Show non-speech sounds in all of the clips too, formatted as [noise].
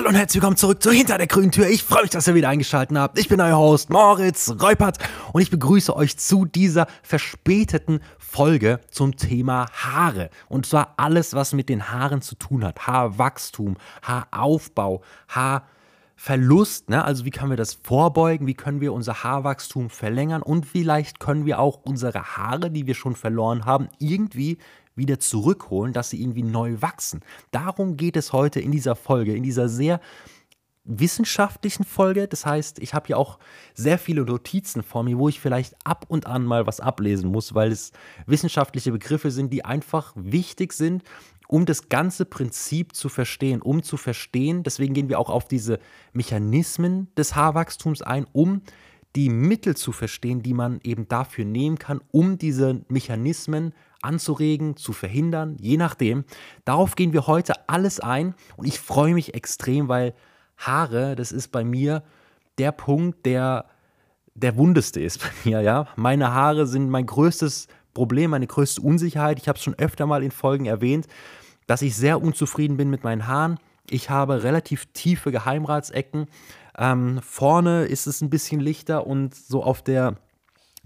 Hallo und herzlich willkommen zurück zu Hinter der grünen Tür. Ich freue mich, dass ihr wieder eingeschaltet habt. Ich bin euer Host Moritz Reupert und ich begrüße euch zu dieser verspäteten Folge zum Thema Haare. Und zwar alles, was mit den Haaren zu tun hat. Haarwachstum, Haaraufbau, Haarverlust. Ne? Also wie können wir das vorbeugen? Wie können wir unser Haarwachstum verlängern? Und vielleicht können wir auch unsere Haare, die wir schon verloren haben, irgendwie wieder zurückholen, dass sie irgendwie neu wachsen. Darum geht es heute in dieser Folge, in dieser sehr wissenschaftlichen Folge. Das heißt, ich habe hier auch sehr viele Notizen vor mir, wo ich vielleicht ab und an mal was ablesen muss, weil es wissenschaftliche Begriffe sind, die einfach wichtig sind, um das ganze Prinzip zu verstehen, um zu verstehen. Deswegen gehen wir auch auf diese Mechanismen des Haarwachstums ein, um die Mittel zu verstehen, die man eben dafür nehmen kann, um diese Mechanismen anzuregen, zu verhindern, je nachdem. Darauf gehen wir heute alles ein und ich freue mich extrem, weil Haare, das ist bei mir der Punkt, der der wundeste ist bei mir, ja. Meine Haare sind mein größtes Problem, meine größte Unsicherheit. Ich habe es schon öfter mal in Folgen erwähnt, dass ich sehr unzufrieden bin mit meinen Haaren. Ich habe relativ tiefe Geheimratsecken. Ähm, vorne ist es ein bisschen lichter und so auf der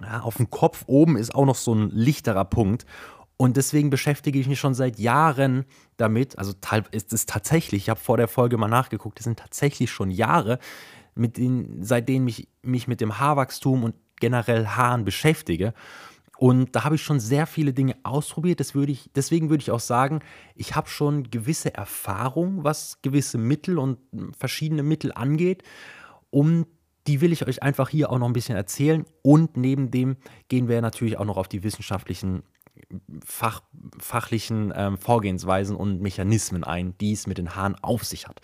ja, auf dem Kopf oben ist auch noch so ein lichterer Punkt. Und deswegen beschäftige ich mich schon seit Jahren damit. Also ist es tatsächlich, ich habe vor der Folge mal nachgeguckt, es sind tatsächlich schon Jahre, mit denen, seitdem ich mich mit dem Haarwachstum und generell Haaren beschäftige. Und da habe ich schon sehr viele Dinge ausprobiert. Das würde ich, deswegen würde ich auch sagen, ich habe schon gewisse Erfahrung, was gewisse Mittel und verschiedene Mittel angeht, um die will ich euch einfach hier auch noch ein bisschen erzählen. Und neben dem gehen wir natürlich auch noch auf die wissenschaftlichen, Fach, fachlichen ähm, Vorgehensweisen und Mechanismen ein, die es mit den Haaren auf sich hat.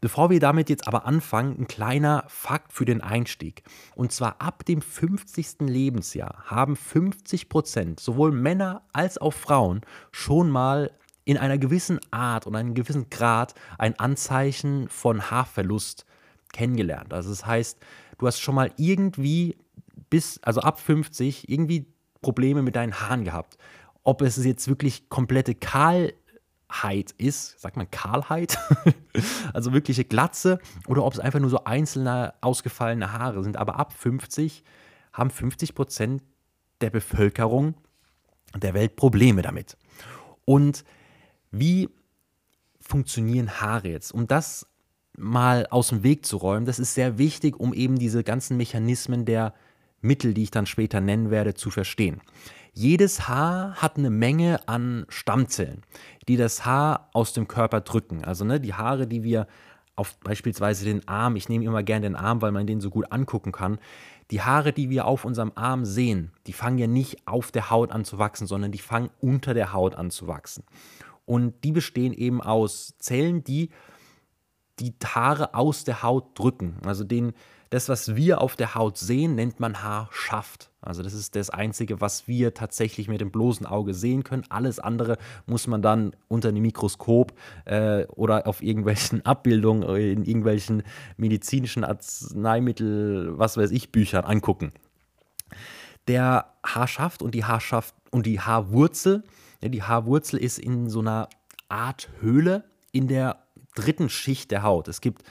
Bevor wir damit jetzt aber anfangen, ein kleiner Fakt für den Einstieg. Und zwar ab dem 50. Lebensjahr haben 50 Prozent, sowohl Männer als auch Frauen, schon mal in einer gewissen Art und einem gewissen Grad ein Anzeichen von Haarverlust kennengelernt. Also das heißt, du hast schon mal irgendwie bis, also ab 50, irgendwie Probleme mit deinen Haaren gehabt. Ob es jetzt wirklich komplette Kahlheit ist, sagt man Kahlheit, [laughs] also wirkliche Glatze, oder ob es einfach nur so einzelne ausgefallene Haare sind. Aber ab 50 haben 50 Prozent der Bevölkerung der Welt Probleme damit. Und wie funktionieren Haare jetzt? Um das mal aus dem Weg zu räumen. Das ist sehr wichtig, um eben diese ganzen Mechanismen der Mittel, die ich dann später nennen werde, zu verstehen. Jedes Haar hat eine Menge an Stammzellen, die das Haar aus dem Körper drücken. Also ne, die Haare, die wir auf beispielsweise den Arm, ich nehme immer gerne den Arm, weil man den so gut angucken kann. Die Haare, die wir auf unserem Arm sehen, die fangen ja nicht auf der Haut an zu wachsen, sondern die fangen unter der Haut an zu wachsen. Und die bestehen eben aus Zellen, die die Haare aus der Haut drücken. Also den, das, was wir auf der Haut sehen, nennt man Haarschaft. Also das ist das Einzige, was wir tatsächlich mit dem bloßen Auge sehen können. Alles andere muss man dann unter einem Mikroskop äh, oder auf irgendwelchen [laughs] Abbildungen, in irgendwelchen medizinischen Arzneimittel, was weiß ich, Büchern angucken. Der Haarschaft und die Haarschaft und die Haarwurzel, ja, die Haarwurzel ist in so einer Art Höhle in der dritten Schicht der Haut. Es gibt,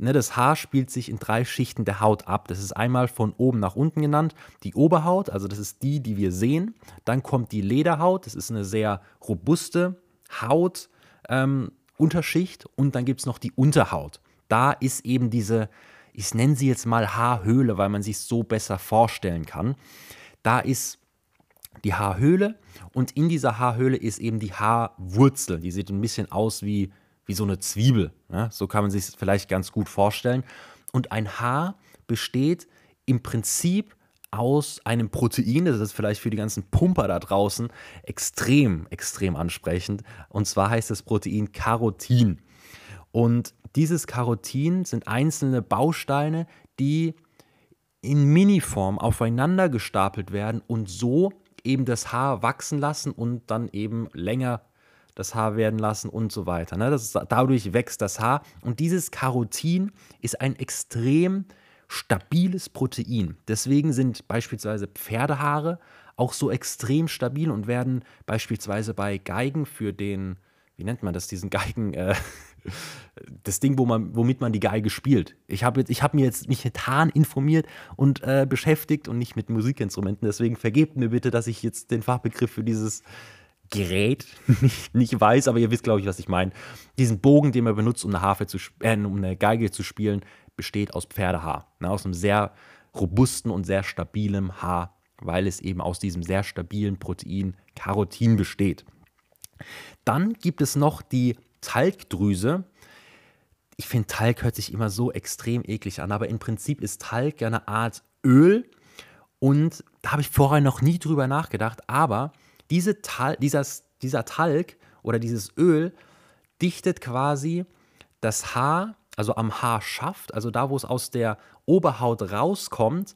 ne, das Haar spielt sich in drei Schichten der Haut ab. Das ist einmal von oben nach unten genannt, die Oberhaut, also das ist die, die wir sehen. Dann kommt die Lederhaut, das ist eine sehr robuste Haut. Ähm, und dann gibt es noch die Unterhaut. Da ist eben diese, ich nenne sie jetzt mal Haarhöhle, weil man sich so besser vorstellen kann. Da ist die Haarhöhle und in dieser Haarhöhle ist eben die Haarwurzel. Die sieht ein bisschen aus wie wie so eine Zwiebel. Ja? So kann man sich es vielleicht ganz gut vorstellen. Und ein Haar besteht im Prinzip aus einem Protein, das ist vielleicht für die ganzen Pumper da draußen extrem, extrem ansprechend. Und zwar heißt das Protein Carotin. Und dieses Carotin sind einzelne Bausteine, die in Miniform aufeinander gestapelt werden und so eben das Haar wachsen lassen und dann eben länger das Haar werden lassen und so weiter. Ne? Das ist, dadurch wächst das Haar. Und dieses Carotin ist ein extrem stabiles Protein. Deswegen sind beispielsweise Pferdehaare auch so extrem stabil und werden beispielsweise bei Geigen für den, wie nennt man das, diesen Geigen, äh, [laughs] das Ding, wo man, womit man die Geige spielt. Ich habe hab mir jetzt mich mit Haaren informiert und äh, beschäftigt und nicht mit Musikinstrumenten. Deswegen vergebt mir bitte, dass ich jetzt den Fachbegriff für dieses Gerät nicht, [laughs] nicht weiß, aber ihr wisst, glaube ich, was ich meine. Diesen Bogen, den man benutzt, um eine, Harfe zu, äh, um eine Geige zu spielen, besteht aus Pferdehaar. Ne, aus einem sehr robusten und sehr stabilen Haar, weil es eben aus diesem sehr stabilen Protein Carotin besteht. Dann gibt es noch die Talgdrüse. Ich finde, Talg hört sich immer so extrem eklig an, aber im Prinzip ist Talg eine Art Öl und da habe ich vorher noch nie drüber nachgedacht, aber diese Tal dieser, dieser Talg oder dieses Öl dichtet quasi das Haar, also am Haarschaft, also da, wo es aus der Oberhaut rauskommt,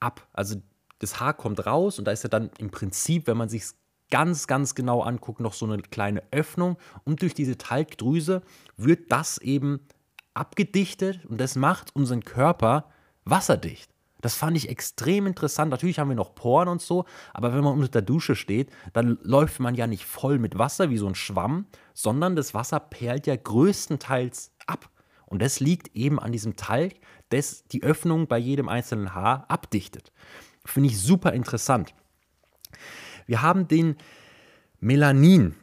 ab. Also das Haar kommt raus und da ist ja dann im Prinzip, wenn man sich ganz, ganz genau anguckt, noch so eine kleine Öffnung und durch diese Talgdrüse wird das eben abgedichtet und das macht unseren Körper wasserdicht. Das fand ich extrem interessant. Natürlich haben wir noch Poren und so, aber wenn man unter der Dusche steht, dann läuft man ja nicht voll mit Wasser wie so ein Schwamm, sondern das Wasser perlt ja größtenteils ab. Und das liegt eben an diesem Talg, das die Öffnung bei jedem einzelnen Haar abdichtet. Finde ich super interessant. Wir haben den Melanin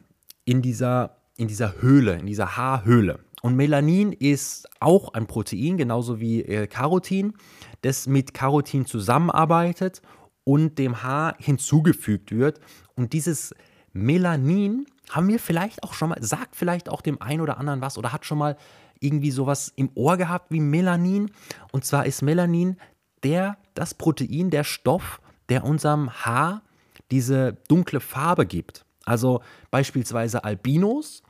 in dieser, in dieser Höhle, in dieser Haarhöhle. Und Melanin ist auch ein Protein, genauso wie äh, Carotin, das mit Carotin zusammenarbeitet und dem Haar hinzugefügt wird. Und dieses Melanin haben wir vielleicht auch schon mal, sagt vielleicht auch dem einen oder anderen was oder hat schon mal irgendwie sowas im Ohr gehabt wie Melanin. Und zwar ist Melanin der, das Protein, der Stoff, der unserem Haar diese dunkle Farbe gibt. Also beispielsweise Albinos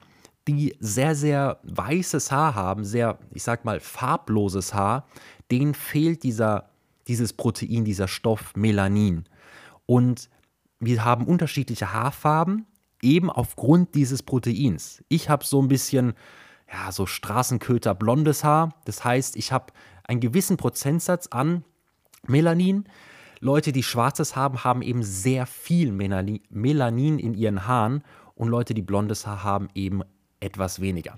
die sehr, sehr weißes Haar haben, sehr, ich sag mal, farbloses Haar, denen fehlt dieser, dieses Protein, dieser Stoff Melanin. Und wir haben unterschiedliche Haarfarben, eben aufgrund dieses Proteins. Ich habe so ein bisschen, ja, so Straßenköter blondes Haar. Das heißt, ich habe einen gewissen Prozentsatz an Melanin. Leute, die schwarzes haben, haben eben sehr viel Melanin in ihren Haaren und Leute, die blondes Haar haben, eben etwas weniger.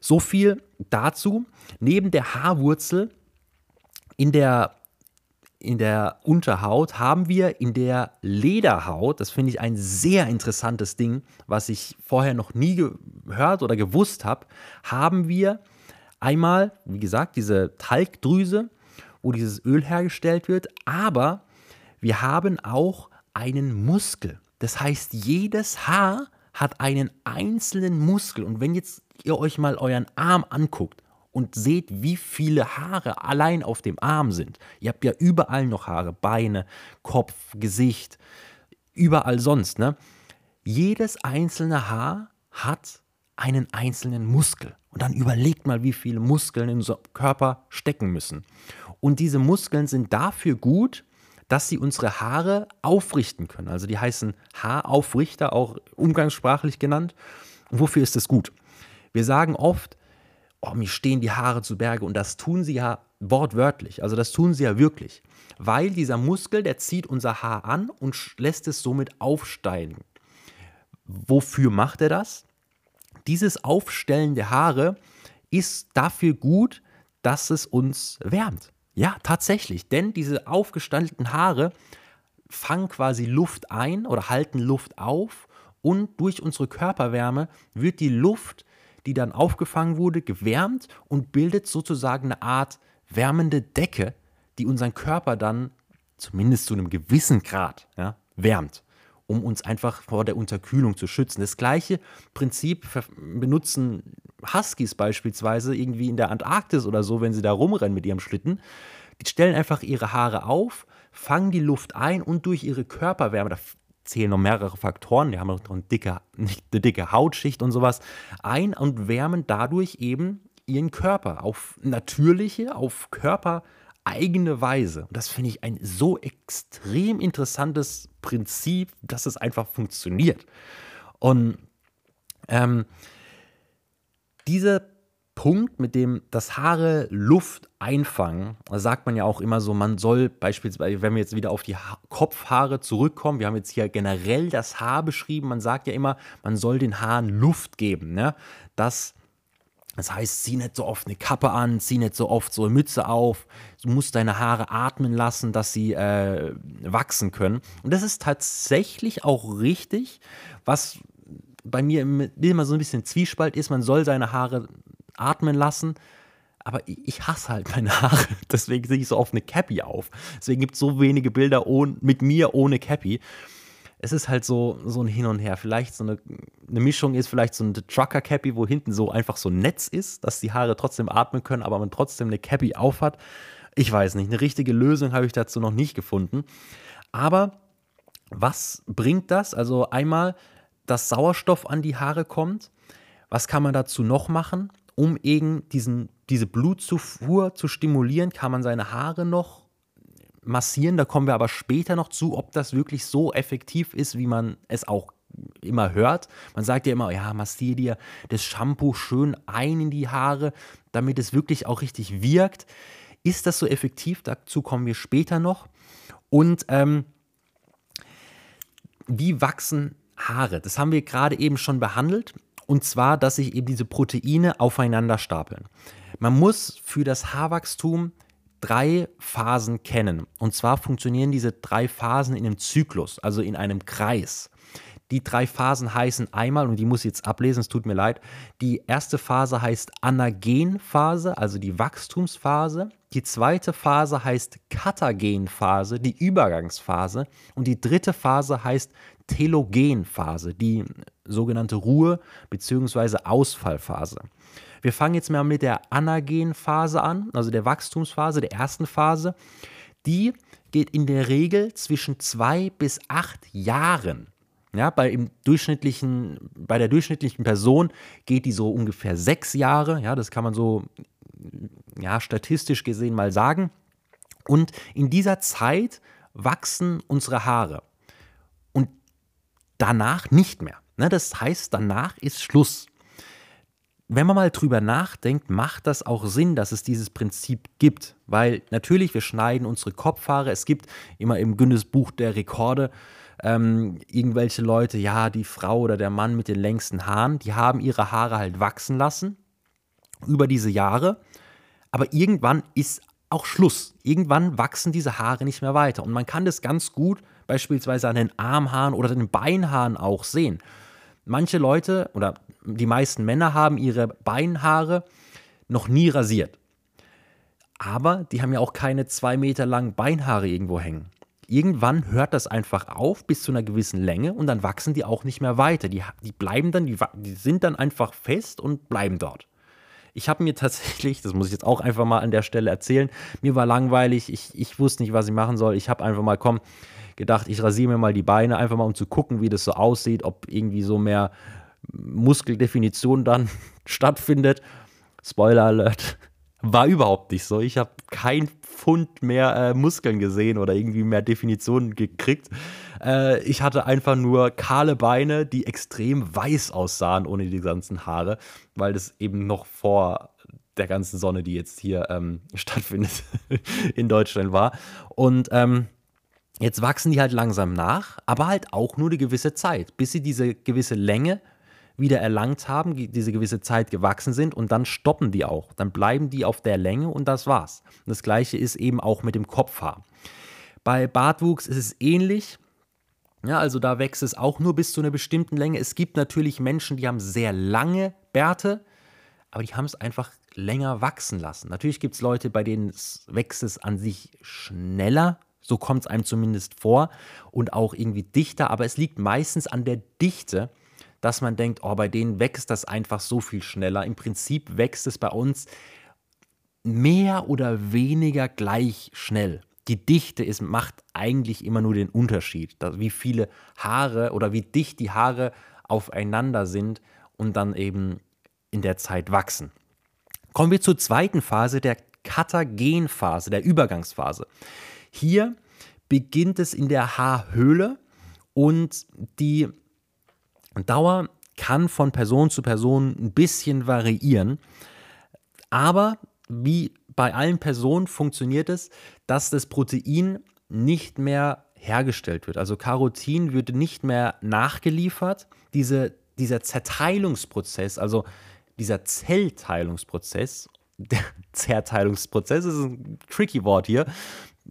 So viel dazu. Neben der Haarwurzel in der, in der Unterhaut haben wir in der Lederhaut, das finde ich ein sehr interessantes Ding, was ich vorher noch nie gehört oder gewusst habe, haben wir einmal, wie gesagt, diese Talgdrüse, wo dieses Öl hergestellt wird, aber wir haben auch einen Muskel. Das heißt, jedes Haar hat einen einzelnen Muskel. Und wenn jetzt ihr euch mal euren Arm anguckt und seht, wie viele Haare allein auf dem Arm sind, ihr habt ja überall noch Haare, Beine, Kopf, Gesicht, überall sonst, ne? Jedes einzelne Haar hat einen einzelnen Muskel. Und dann überlegt mal, wie viele Muskeln in unserem Körper stecken müssen. Und diese Muskeln sind dafür gut, dass sie unsere Haare aufrichten können. Also die heißen Haaraufrichter, auch umgangssprachlich genannt. Wofür ist das gut? Wir sagen oft, oh, mir stehen die Haare zu Berge und das tun sie ja wortwörtlich. Also das tun sie ja wirklich. Weil dieser Muskel, der zieht unser Haar an und lässt es somit aufsteigen. Wofür macht er das? Dieses Aufstellen der Haare ist dafür gut, dass es uns wärmt. Ja, tatsächlich, denn diese aufgestandenen Haare fangen quasi Luft ein oder halten Luft auf und durch unsere Körperwärme wird die Luft, die dann aufgefangen wurde, gewärmt und bildet sozusagen eine Art wärmende Decke, die unseren Körper dann zumindest zu einem gewissen Grad ja, wärmt um uns einfach vor der Unterkühlung zu schützen. Das gleiche Prinzip benutzen Huskies beispielsweise irgendwie in der Antarktis oder so, wenn sie da rumrennen mit ihrem Schlitten. Die stellen einfach ihre Haare auf, fangen die Luft ein und durch ihre Körperwärme, da zählen noch mehrere Faktoren, die haben noch eine dicke, eine dicke Hautschicht und sowas, ein und wärmen dadurch eben ihren Körper auf natürliche, auf Körper eigene Weise. Und das finde ich ein so extrem interessantes Prinzip, dass es einfach funktioniert. Und ähm, dieser Punkt, mit dem das Haare Luft einfangen, sagt man ja auch immer so, man soll beispielsweise, wenn wir jetzt wieder auf die ha Kopfhaare zurückkommen, wir haben jetzt hier generell das Haar beschrieben, man sagt ja immer, man soll den Haaren Luft geben, ne? dass Das heißt, zieh nicht so oft eine Kappe an, zieh nicht so oft so eine Mütze auf. Du musst deine Haare atmen lassen, dass sie äh, wachsen können. Und das ist tatsächlich auch richtig, was bei mir immer so ein bisschen Zwiespalt ist. Man soll seine Haare atmen lassen. Aber ich hasse halt meine Haare. [laughs] Deswegen sehe ich so oft eine Cappy auf. Deswegen gibt es so wenige Bilder ohne, mit mir ohne Cappy es ist halt so, so ein Hin und Her. Vielleicht so eine, eine Mischung ist, vielleicht so ein Trucker-Cappy, wo hinten so einfach so ein Netz ist, dass die Haare trotzdem atmen können, aber man trotzdem eine Cappy aufhat. Ich weiß nicht, eine richtige Lösung habe ich dazu noch nicht gefunden. Aber was bringt das? Also einmal, dass Sauerstoff an die Haare kommt. Was kann man dazu noch machen? Um eben diesen, diese Blutzufuhr zu stimulieren, kann man seine Haare noch massieren. Da kommen wir aber später noch zu, ob das wirklich so effektiv ist, wie man es auch immer hört. Man sagt ja immer, ja, massier dir das Shampoo schön ein in die Haare, damit es wirklich auch richtig wirkt. Ist das so effektiv? Dazu kommen wir später noch. Und ähm, wie wachsen Haare? Das haben wir gerade eben schon behandelt. Und zwar, dass sich eben diese Proteine aufeinander stapeln. Man muss für das Haarwachstum drei Phasen kennen. Und zwar funktionieren diese drei Phasen in einem Zyklus, also in einem Kreis. Die drei Phasen heißen einmal, und die muss ich jetzt ablesen, es tut mir leid, die erste Phase heißt Anagenphase, also die Wachstumsphase. Die zweite Phase heißt Katagenphase, die Übergangsphase. Und die dritte Phase heißt Telogenphase, die sogenannte Ruhe- bzw. Ausfallphase. Wir fangen jetzt mal mit der Anagenphase an, also der Wachstumsphase, der ersten Phase. Die geht in der Regel zwischen zwei bis acht Jahren. Ja, bei, im durchschnittlichen, bei der durchschnittlichen Person geht die so ungefähr sechs Jahre. Ja, das kann man so ja, statistisch gesehen mal sagen. Und in dieser Zeit wachsen unsere Haare. Danach nicht mehr. Ne, das heißt, danach ist Schluss wenn man mal drüber nachdenkt, macht das auch Sinn, dass es dieses Prinzip gibt. Weil natürlich, wir schneiden unsere Kopfhaare. Es gibt immer im Guinness Buch der Rekorde ähm, irgendwelche Leute, ja, die Frau oder der Mann mit den längsten Haaren, die haben ihre Haare halt wachsen lassen über diese Jahre. Aber irgendwann ist auch Schluss. Irgendwann wachsen diese Haare nicht mehr weiter. Und man kann das ganz gut beispielsweise an den Armhaaren oder den Beinhaaren auch sehen. Manche Leute oder die meisten Männer haben ihre Beinhaare noch nie rasiert. Aber die haben ja auch keine zwei Meter langen Beinhaare irgendwo hängen. Irgendwann hört das einfach auf bis zu einer gewissen Länge und dann wachsen die auch nicht mehr weiter. Die, die bleiben dann, die, die sind dann einfach fest und bleiben dort. Ich habe mir [laughs] tatsächlich, das muss ich jetzt auch einfach mal an der Stelle erzählen, mir war langweilig, ich, ich wusste nicht, was ich machen soll. Ich habe einfach mal, komm, gedacht, ich rasiere mir mal die Beine, einfach mal um zu gucken, wie das so aussieht, ob irgendwie so mehr Muskeldefinition dann [laughs] stattfindet. Spoiler Alert. War überhaupt nicht so. Ich habe kein Pfund mehr äh, Muskeln gesehen oder irgendwie mehr Definitionen gekriegt. Äh, ich hatte einfach nur kahle Beine, die extrem weiß aussahen ohne die ganzen Haare, weil das eben noch vor der ganzen Sonne, die jetzt hier ähm, [laughs] stattfindet, in Deutschland war. Und ähm, jetzt wachsen die halt langsam nach, aber halt auch nur eine gewisse Zeit, bis sie diese gewisse Länge wieder erlangt haben, diese gewisse Zeit gewachsen sind und dann stoppen die auch. Dann bleiben die auf der Länge und das war's. Das gleiche ist eben auch mit dem Kopfhaar. Bei Bartwuchs ist es ähnlich. Ja, also da wächst es auch nur bis zu einer bestimmten Länge. Es gibt natürlich Menschen, die haben sehr lange Bärte, aber die haben es einfach länger wachsen lassen. Natürlich gibt es Leute, bei denen wächst es an sich schneller, so kommt es einem zumindest vor, und auch irgendwie dichter, aber es liegt meistens an der Dichte dass man denkt, oh, bei denen wächst das einfach so viel schneller. Im Prinzip wächst es bei uns mehr oder weniger gleich schnell. Die Dichte ist, macht eigentlich immer nur den Unterschied, wie viele Haare oder wie dicht die Haare aufeinander sind und dann eben in der Zeit wachsen. Kommen wir zur zweiten Phase, der Katagenphase, der Übergangsphase. Hier beginnt es in der Haarhöhle und die Dauer kann von Person zu Person ein bisschen variieren, aber wie bei allen Personen funktioniert es, dass das Protein nicht mehr hergestellt wird. Also Carotin wird nicht mehr nachgeliefert. Diese, dieser Zerteilungsprozess, also dieser Zellteilungsprozess, [laughs] der Zerteilungsprozess ist ein tricky Wort hier,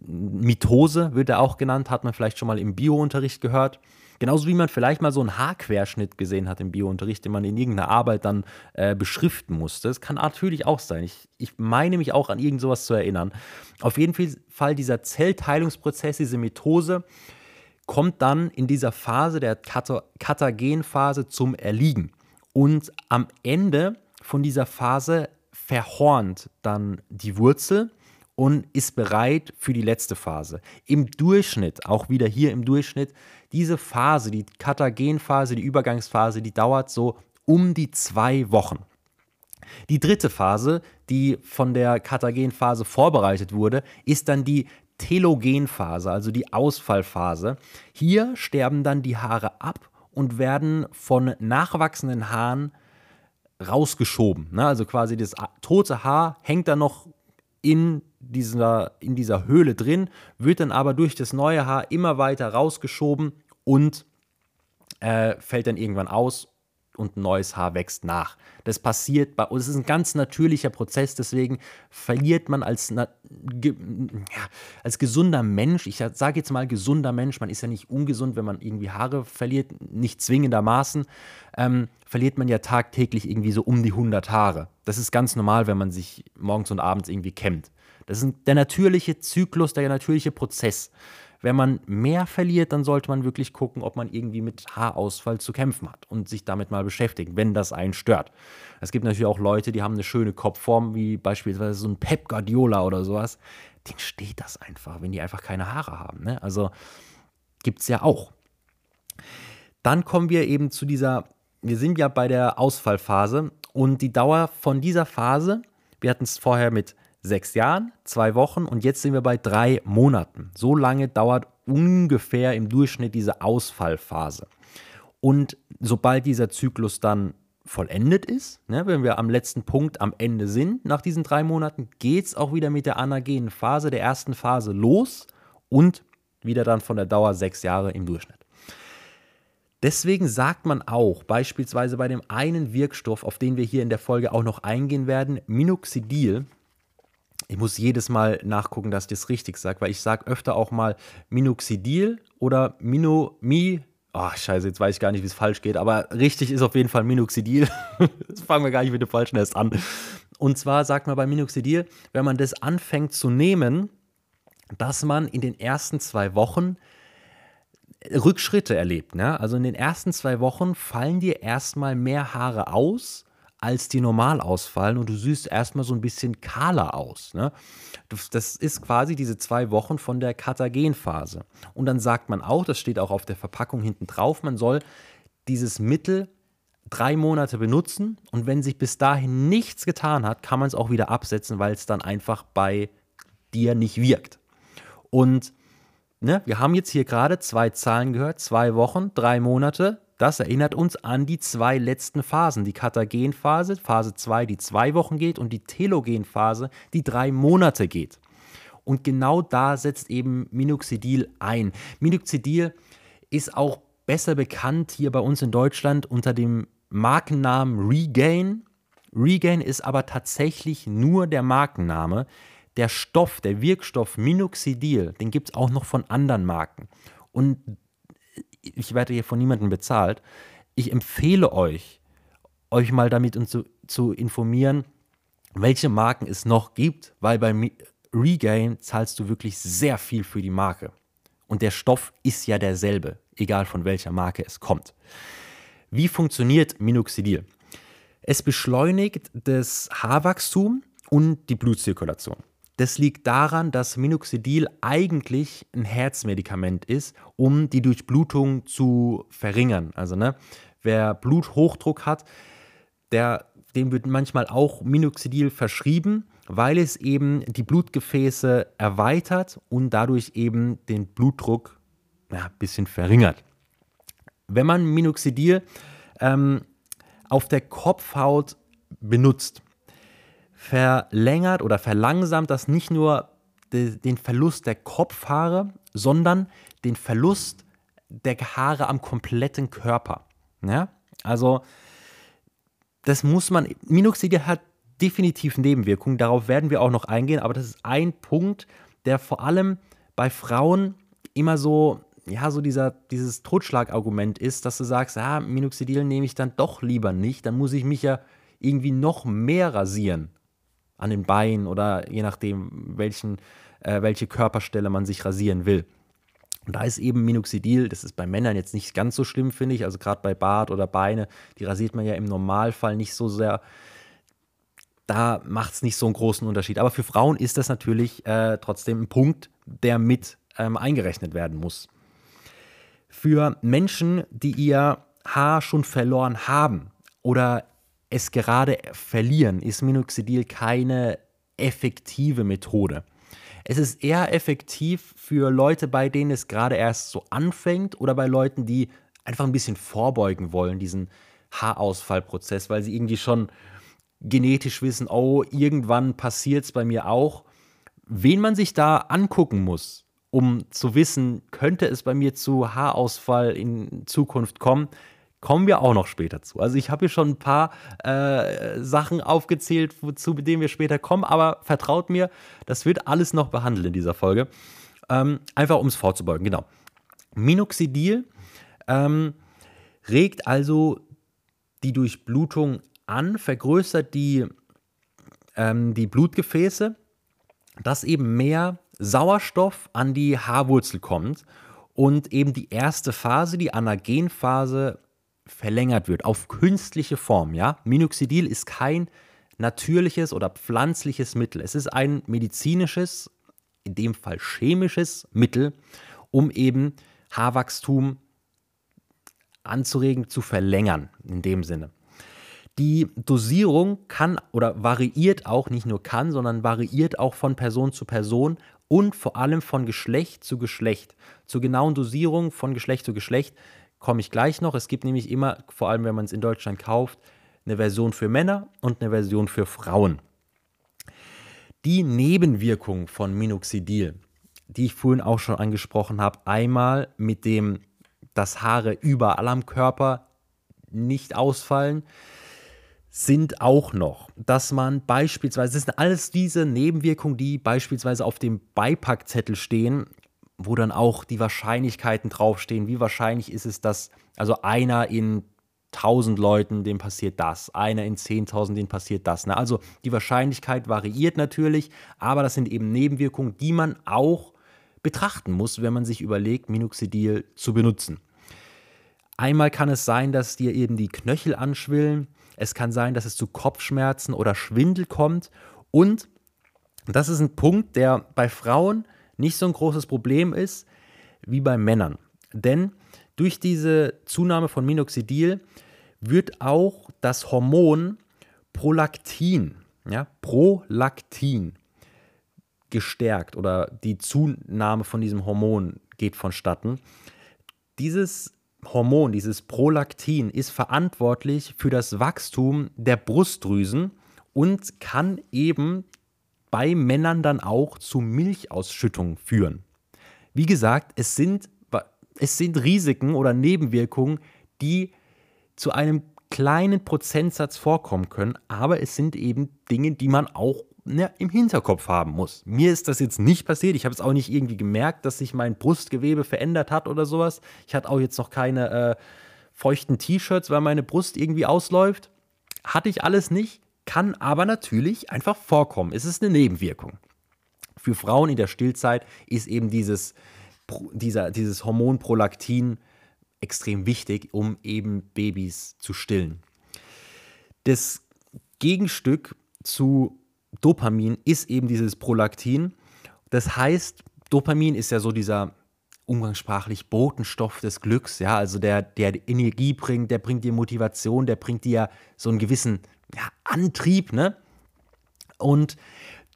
Mitose wird er auch genannt, hat man vielleicht schon mal im Biounterricht gehört. Genauso wie man vielleicht mal so einen Haarquerschnitt gesehen hat im Biounterricht, den man in irgendeiner Arbeit dann äh, beschriften musste. Das kann natürlich auch sein. Ich, ich meine mich auch an irgend sowas zu erinnern. Auf jeden Fall dieser Zellteilungsprozess, diese Mitose, kommt dann in dieser Phase der Katagenphase zum Erliegen. Und am Ende von dieser Phase verhornt dann die Wurzel und ist bereit für die letzte Phase. Im Durchschnitt, auch wieder hier im Durchschnitt, diese Phase, die Katagenphase, die Übergangsphase, die dauert so um die zwei Wochen. Die dritte Phase, die von der Katagenphase vorbereitet wurde, ist dann die Telogenphase, also die Ausfallphase. Hier sterben dann die Haare ab und werden von nachwachsenden Haaren rausgeschoben. Ne? Also quasi das tote Haar hängt dann noch in dieser, in dieser Höhle drin, wird dann aber durch das neue Haar immer weiter rausgeschoben und äh, fällt dann irgendwann aus und neues Haar wächst nach. Das passiert bei uns, es ist ein ganz natürlicher Prozess, deswegen verliert man als, ge, ja, als gesunder Mensch, ich sage jetzt mal gesunder Mensch, man ist ja nicht ungesund, wenn man irgendwie Haare verliert, nicht zwingendermaßen, ähm, verliert man ja tagtäglich irgendwie so um die 100 Haare. Das ist ganz normal, wenn man sich morgens und abends irgendwie kämmt. Das ist der natürliche Zyklus, der natürliche Prozess. Wenn man mehr verliert, dann sollte man wirklich gucken, ob man irgendwie mit Haarausfall zu kämpfen hat und sich damit mal beschäftigen, wenn das einen stört. Es gibt natürlich auch Leute, die haben eine schöne Kopfform, wie beispielsweise so ein Pep Guardiola oder sowas. Denen steht das einfach, wenn die einfach keine Haare haben. Ne? Also gibt es ja auch. Dann kommen wir eben zu dieser, wir sind ja bei der Ausfallphase und die Dauer von dieser Phase, wir hatten es vorher mit sechs Jahren, zwei Wochen und jetzt sind wir bei drei Monaten. So lange dauert ungefähr im Durchschnitt diese Ausfallphase. Und sobald dieser Zyklus dann vollendet ist, ne, wenn wir am letzten Punkt am Ende sind, nach diesen drei Monaten, geht es auch wieder mit der anagenen Phase, der ersten Phase los und wieder dann von der Dauer sechs Jahre im Durchschnitt. Deswegen sagt man auch, beispielsweise bei dem einen Wirkstoff, auf den wir hier in der Folge auch noch eingehen werden, Minoxidil, ich muss jedes Mal nachgucken, dass ich das richtig sage, weil ich sage öfter auch mal Minoxidil oder Mino, Mi, Ach, scheiße, jetzt weiß ich gar nicht, wie es falsch geht, aber richtig ist auf jeden Fall Minoxidil. [laughs] Jetzt fangen wir gar nicht mit dem falschen erst an. Und zwar sagt man bei Minoxidil, wenn man das anfängt zu nehmen, dass man in den ersten zwei Wochen Rückschritte erlebt. Ne? Also in den ersten zwei Wochen fallen dir erstmal mehr Haare aus als die normal ausfallen und du siehst erstmal so ein bisschen kahler aus. Ne? Das ist quasi diese zwei Wochen von der Katagenphase. Und dann sagt man auch, das steht auch auf der Verpackung hinten drauf, man soll dieses Mittel drei Monate benutzen und wenn sich bis dahin nichts getan hat, kann man es auch wieder absetzen, weil es dann einfach bei dir nicht wirkt. Und ne, wir haben jetzt hier gerade zwei Zahlen gehört, zwei Wochen, drei Monate, das erinnert uns an die zwei letzten Phasen, die Katagenphase, Phase 2, die zwei Wochen geht, und die Telogenphase, die drei Monate geht. Und genau da setzt eben Minoxidil ein. Minoxidil ist auch besser bekannt hier bei uns in Deutschland unter dem Markennamen Regain. Regain ist aber tatsächlich nur der Markenname. Der Stoff, der Wirkstoff Minoxidil, den gibt es auch noch von anderen Marken. Und ich werde hier von niemandem bezahlt. Ich empfehle euch, euch mal damit zu, zu informieren, welche Marken es noch gibt, weil bei Regain zahlst du wirklich sehr viel für die Marke. Und der Stoff ist ja derselbe, egal von welcher Marke es kommt. Wie funktioniert Minoxidil? Es beschleunigt das Haarwachstum und die Blutzirkulation. Das liegt daran, dass Minoxidil eigentlich ein Herzmedikament ist, um die Durchblutung zu verringern. Also, ne, wer Bluthochdruck hat, der, dem wird manchmal auch Minoxidil verschrieben, weil es eben die Blutgefäße erweitert und dadurch eben den Blutdruck ja, ein bisschen verringert. Wenn man Minoxidil ähm, auf der Kopfhaut benutzt, verlängert oder verlangsamt das nicht nur den Verlust der Kopfhaare, sondern den Verlust der Haare am kompletten Körper. Ja? Also das muss man, Minoxidil hat definitiv Nebenwirkungen, darauf werden wir auch noch eingehen, aber das ist ein Punkt, der vor allem bei Frauen immer so, ja, so dieser, dieses Totschlagargument ist, dass du sagst, ja, Minoxidil nehme ich dann doch lieber nicht, dann muss ich mich ja irgendwie noch mehr rasieren an den Beinen oder je nachdem, welchen, äh, welche Körperstelle man sich rasieren will. Und da ist eben Minoxidil, das ist bei Männern jetzt nicht ganz so schlimm, finde ich. Also gerade bei Bart oder Beine, die rasiert man ja im Normalfall nicht so sehr. Da macht es nicht so einen großen Unterschied. Aber für Frauen ist das natürlich äh, trotzdem ein Punkt, der mit ähm, eingerechnet werden muss. Für Menschen, die ihr Haar schon verloren haben oder es gerade verlieren, ist Minoxidil keine effektive Methode. Es ist eher effektiv für Leute, bei denen es gerade erst so anfängt oder bei Leuten, die einfach ein bisschen vorbeugen wollen, diesen Haarausfallprozess, weil sie irgendwie schon genetisch wissen, oh, irgendwann passiert es bei mir auch. Wen man sich da angucken muss, um zu wissen, könnte es bei mir zu Haarausfall in Zukunft kommen, Kommen wir auch noch später zu. Also ich habe hier schon ein paar äh, Sachen aufgezählt, zu denen wir später kommen, aber vertraut mir, das wird alles noch behandelt in dieser Folge. Ähm, einfach um es vorzubeugen, genau. Minoxidil ähm, regt also die Durchblutung an, vergrößert die, ähm, die Blutgefäße, dass eben mehr Sauerstoff an die Haarwurzel kommt und eben die erste Phase, die Anagenphase, verlängert wird auf künstliche Form. Ja? Minoxidil ist kein natürliches oder pflanzliches Mittel. Es ist ein medizinisches, in dem Fall chemisches Mittel, um eben Haarwachstum anzuregen, zu verlängern, in dem Sinne. Die Dosierung kann oder variiert auch, nicht nur kann, sondern variiert auch von Person zu Person und vor allem von Geschlecht zu Geschlecht. Zur genauen Dosierung von Geschlecht zu Geschlecht komme ich gleich noch. Es gibt nämlich immer, vor allem wenn man es in Deutschland kauft, eine Version für Männer und eine Version für Frauen. Die Nebenwirkung von Minoxidil, die ich vorhin auch schon angesprochen habe, einmal mit dem, dass Haare überall am Körper nicht ausfallen, sind auch noch, dass man beispielsweise, das sind alles diese Nebenwirkungen, die beispielsweise auf dem Beipackzettel stehen, wo dann auch die Wahrscheinlichkeiten draufstehen. Wie wahrscheinlich ist es, dass also einer in 1000 Leuten, dem passiert das, einer in 10.000, dem passiert das. Ne? Also die Wahrscheinlichkeit variiert natürlich, aber das sind eben Nebenwirkungen, die man auch betrachten muss, wenn man sich überlegt, Minoxidil zu benutzen. Einmal kann es sein, dass dir eben die Knöchel anschwillen, es kann sein, dass es zu Kopfschmerzen oder Schwindel kommt und das ist ein Punkt, der bei Frauen nicht so ein großes Problem ist wie bei Männern. Denn durch diese Zunahme von Minoxidil wird auch das Hormon Prolaktin, ja, Prolaktin gestärkt oder die Zunahme von diesem Hormon geht vonstatten. Dieses Hormon, dieses Prolaktin, ist verantwortlich für das Wachstum der Brustdrüsen und kann eben bei Männern dann auch zu Milchausschüttung führen. Wie gesagt, es sind, es sind Risiken oder Nebenwirkungen, die zu einem kleinen Prozentsatz vorkommen können, aber es sind eben Dinge, die man auch ne, im Hinterkopf haben muss. Mir ist das jetzt nicht passiert. Ich habe es auch nicht irgendwie gemerkt, dass sich mein Brustgewebe verändert hat oder sowas. Ich hatte auch jetzt noch keine äh, feuchten T-Shirts, weil meine Brust irgendwie ausläuft. Hatte ich alles nicht kann aber natürlich einfach vorkommen. Es ist eine Nebenwirkung. Für Frauen in der Stillzeit ist eben dieses, dieser, dieses Hormon Prolaktin extrem wichtig, um eben Babys zu stillen. Das Gegenstück zu Dopamin ist eben dieses Prolaktin. Das heißt, Dopamin ist ja so dieser umgangssprachlich Botenstoff des Glücks, ja, also der, der Energie bringt, der bringt dir Motivation, der bringt dir so einen gewissen ja, Antrieb, ne? Und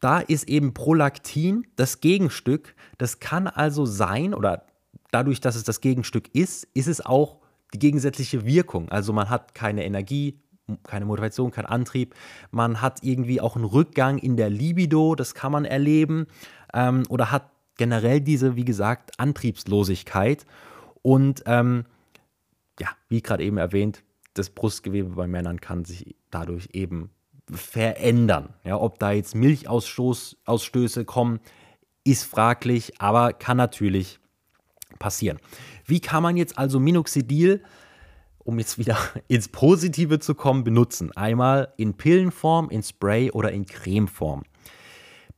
da ist eben Prolaktin das Gegenstück. Das kann also sein, oder dadurch, dass es das Gegenstück ist, ist es auch die gegensätzliche Wirkung. Also man hat keine Energie, keine Motivation, keinen Antrieb. Man hat irgendwie auch einen Rückgang in der Libido, das kann man erleben. Ähm, oder hat generell diese, wie gesagt, Antriebslosigkeit. Und ähm, ja, wie gerade eben erwähnt, das Brustgewebe bei Männern kann sich dadurch eben verändern. Ja, ob da jetzt Milchausstöße kommen, ist fraglich, aber kann natürlich passieren. Wie kann man jetzt also Minoxidil, um jetzt wieder [laughs] ins Positive zu kommen, benutzen? Einmal in Pillenform, in Spray oder in Cremeform.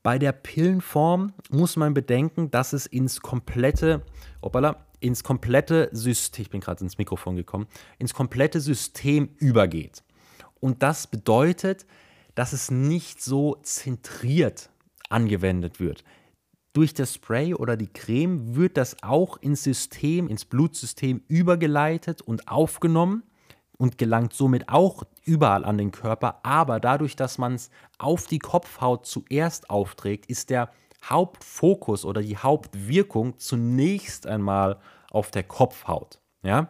Bei der Pillenform muss man bedenken, dass es ins komplette, hoppala, ins komplette System, ich bin gerade ins Mikrofon gekommen, ins komplette System übergeht. Und das bedeutet, dass es nicht so zentriert angewendet wird. Durch das Spray oder die Creme wird das auch ins System, ins Blutsystem übergeleitet und aufgenommen und gelangt somit auch überall an den Körper. Aber dadurch, dass man es auf die Kopfhaut zuerst aufträgt, ist der Hauptfokus oder die Hauptwirkung zunächst einmal auf der Kopfhaut. Ja?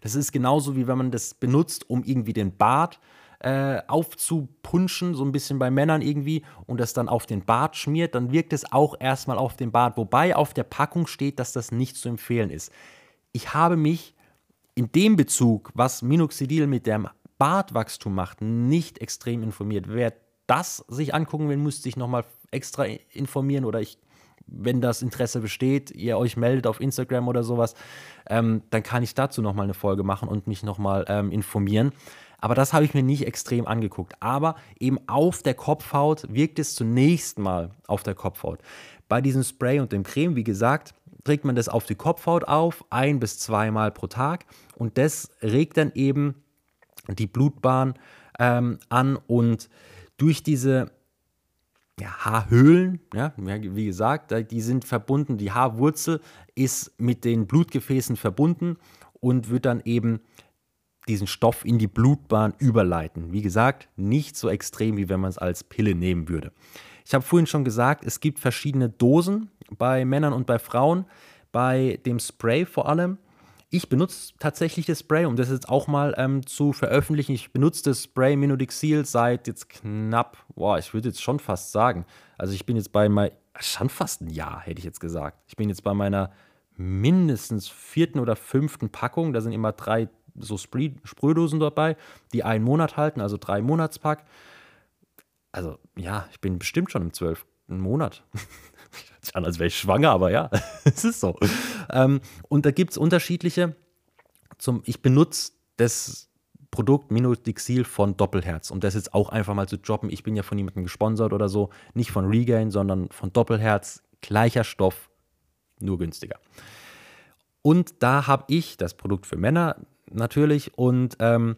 Das ist genauso wie wenn man das benutzt, um irgendwie den Bart äh, aufzupunschen, so ein bisschen bei Männern irgendwie, und das dann auf den Bart schmiert, dann wirkt es auch erstmal auf den Bart. Wobei auf der Packung steht, dass das nicht zu empfehlen ist. Ich habe mich in dem Bezug, was Minoxidil mit dem Bartwachstum macht, nicht extrem informiert. Wer das sich angucken will, müsste sich nochmal extra informieren oder ich, wenn das Interesse besteht, ihr euch meldet auf Instagram oder sowas, ähm, dann kann ich dazu nochmal eine Folge machen und mich nochmal ähm, informieren. Aber das habe ich mir nicht extrem angeguckt. Aber eben auf der Kopfhaut wirkt es zunächst mal auf der Kopfhaut. Bei diesem Spray und dem Creme, wie gesagt, trägt man das auf die Kopfhaut auf, ein bis zweimal pro Tag. Und das regt dann eben die Blutbahn ähm, an und durch diese ja, Haarhöhlen, ja, wie gesagt, die sind verbunden, die Haarwurzel ist mit den Blutgefäßen verbunden und wird dann eben diesen Stoff in die Blutbahn überleiten. Wie gesagt, nicht so extrem, wie wenn man es als Pille nehmen würde. Ich habe vorhin schon gesagt, es gibt verschiedene Dosen bei Männern und bei Frauen, bei dem Spray vor allem. Ich benutze tatsächlich das Spray, um das jetzt auch mal ähm, zu veröffentlichen. Ich benutze das Spray Minodixil seit jetzt knapp, boah, ich würde jetzt schon fast sagen. Also ich bin jetzt bei mein, schon fast ein Jahr, hätte ich jetzt gesagt. Ich bin jetzt bei meiner mindestens vierten oder fünften Packung. Da sind immer drei so Sprühdosen dabei, die einen Monat halten, also drei Monatspack. Also ja, ich bin bestimmt schon im zwölften Monat. [laughs] Sich an, als wäre ich schwanger, aber ja, [laughs] es ist so. Ähm, und da gibt es unterschiedliche. Zum, ich benutze das Produkt Minodixil von Doppelherz, um das jetzt auch einfach mal zu droppen. Ich bin ja von niemandem gesponsert oder so. Nicht von Regain, sondern von Doppelherz. Gleicher Stoff, nur günstiger. Und da habe ich das Produkt für Männer natürlich und ähm,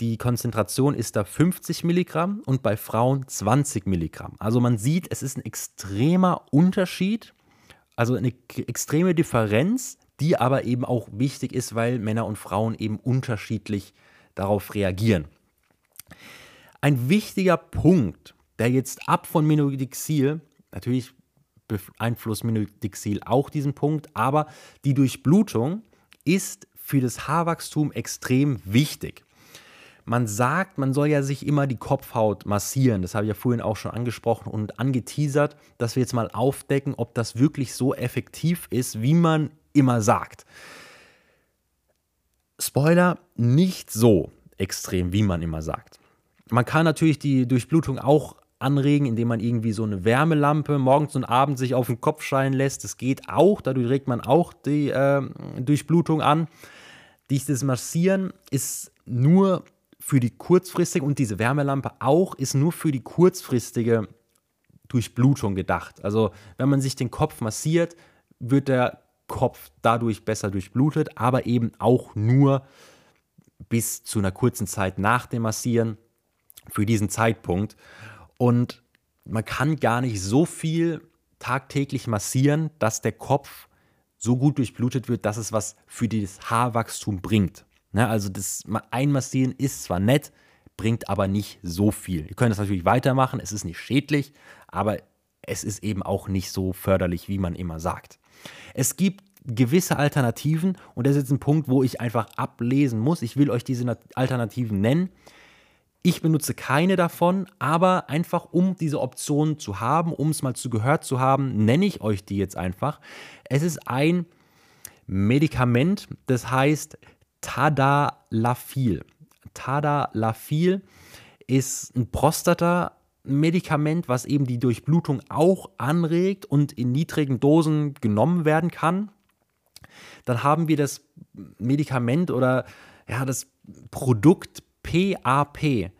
die Konzentration ist da 50 Milligramm und bei Frauen 20 Milligramm. Also man sieht, es ist ein extremer Unterschied, also eine extreme Differenz, die aber eben auch wichtig ist, weil Männer und Frauen eben unterschiedlich darauf reagieren. Ein wichtiger Punkt, der jetzt ab von Minodixil, natürlich beeinflusst Minodixil auch diesen Punkt, aber die Durchblutung ist für das Haarwachstum extrem wichtig. Man sagt, man soll ja sich immer die Kopfhaut massieren. Das habe ich ja vorhin auch schon angesprochen und angeteasert, dass wir jetzt mal aufdecken, ob das wirklich so effektiv ist, wie man immer sagt. Spoiler, nicht so extrem, wie man immer sagt. Man kann natürlich die Durchblutung auch anregen, indem man irgendwie so eine Wärmelampe morgens und abends sich auf den Kopf scheinen lässt. Das geht auch, dadurch regt man auch die äh, Durchblutung an. Dieses Massieren ist nur für die kurzfristige und diese Wärmelampe auch ist nur für die kurzfristige Durchblutung gedacht. Also wenn man sich den Kopf massiert, wird der Kopf dadurch besser durchblutet, aber eben auch nur bis zu einer kurzen Zeit nach dem Massieren für diesen Zeitpunkt. Und man kann gar nicht so viel tagtäglich massieren, dass der Kopf so gut durchblutet wird, dass es was für das Haarwachstum bringt. Ne, also das Einmassieren ist zwar nett, bringt aber nicht so viel. Ihr könnt das natürlich weitermachen, es ist nicht schädlich, aber es ist eben auch nicht so förderlich, wie man immer sagt. Es gibt gewisse Alternativen und das ist jetzt ein Punkt, wo ich einfach ablesen muss. Ich will euch diese Alternativen nennen. Ich benutze keine davon, aber einfach um diese Option zu haben, um es mal zu gehört zu haben, nenne ich euch die jetzt einfach. Es ist ein Medikament, das heißt Tadalafil. Tadalafil ist ein Prostata-Medikament, was eben die Durchblutung auch anregt und in niedrigen Dosen genommen werden kann. Dann haben wir das Medikament oder ja, das Produkt PAP.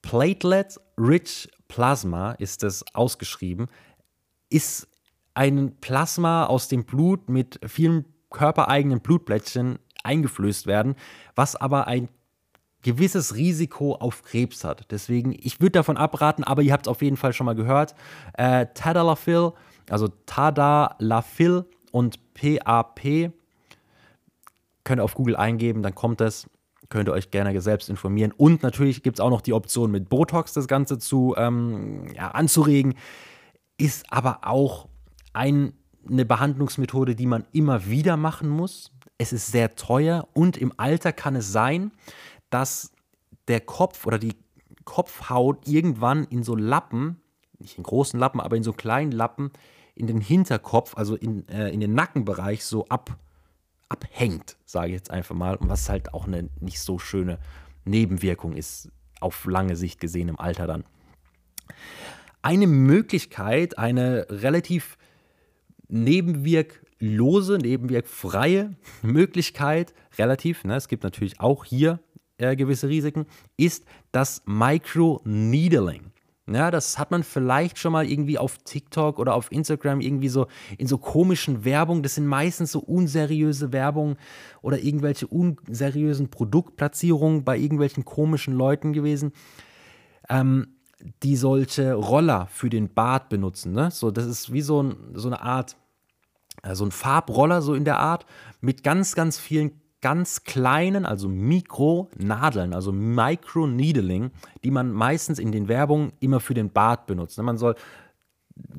Platelet Rich Plasma ist das ausgeschrieben. Ist ein Plasma aus dem Blut mit vielen körpereigenen Blutplättchen eingeflößt werden, was aber ein gewisses Risiko auf Krebs hat. Deswegen, ich würde davon abraten, aber ihr habt es auf jeden Fall schon mal gehört. Äh, Tadalafil, also Tadalafil und PAP, könnt ihr auf Google eingeben, dann kommt es. Könnt ihr euch gerne selbst informieren. Und natürlich gibt es auch noch die Option, mit Botox das Ganze zu ähm, ja, anzuregen. Ist aber auch ein, eine Behandlungsmethode, die man immer wieder machen muss. Es ist sehr teuer und im Alter kann es sein, dass der Kopf oder die Kopfhaut irgendwann in so Lappen, nicht in großen Lappen, aber in so kleinen Lappen, in den Hinterkopf, also in, äh, in den Nackenbereich so ab, abhängt, sage ich jetzt einfach mal. Und was halt auch eine nicht so schöne Nebenwirkung ist, auf lange Sicht gesehen im Alter dann. Eine Möglichkeit, eine relativ nebenwirklose, nebenwirkfreie Möglichkeit, relativ, ne, es gibt natürlich auch hier äh, gewisse Risiken, ist das Microneedling. Ja, das hat man vielleicht schon mal irgendwie auf TikTok oder auf Instagram irgendwie so in so komischen Werbungen. Das sind meistens so unseriöse Werbungen oder irgendwelche unseriösen Produktplatzierungen bei irgendwelchen komischen Leuten gewesen, ähm, die solche Roller für den Bart benutzen. Ne? So, das ist wie so, ein, so eine Art, so ein Farbroller, so in der Art, mit ganz, ganz vielen ganz kleinen, also Mikronadeln, also Microneedling, die man meistens in den Werbungen immer für den Bart benutzt. Man soll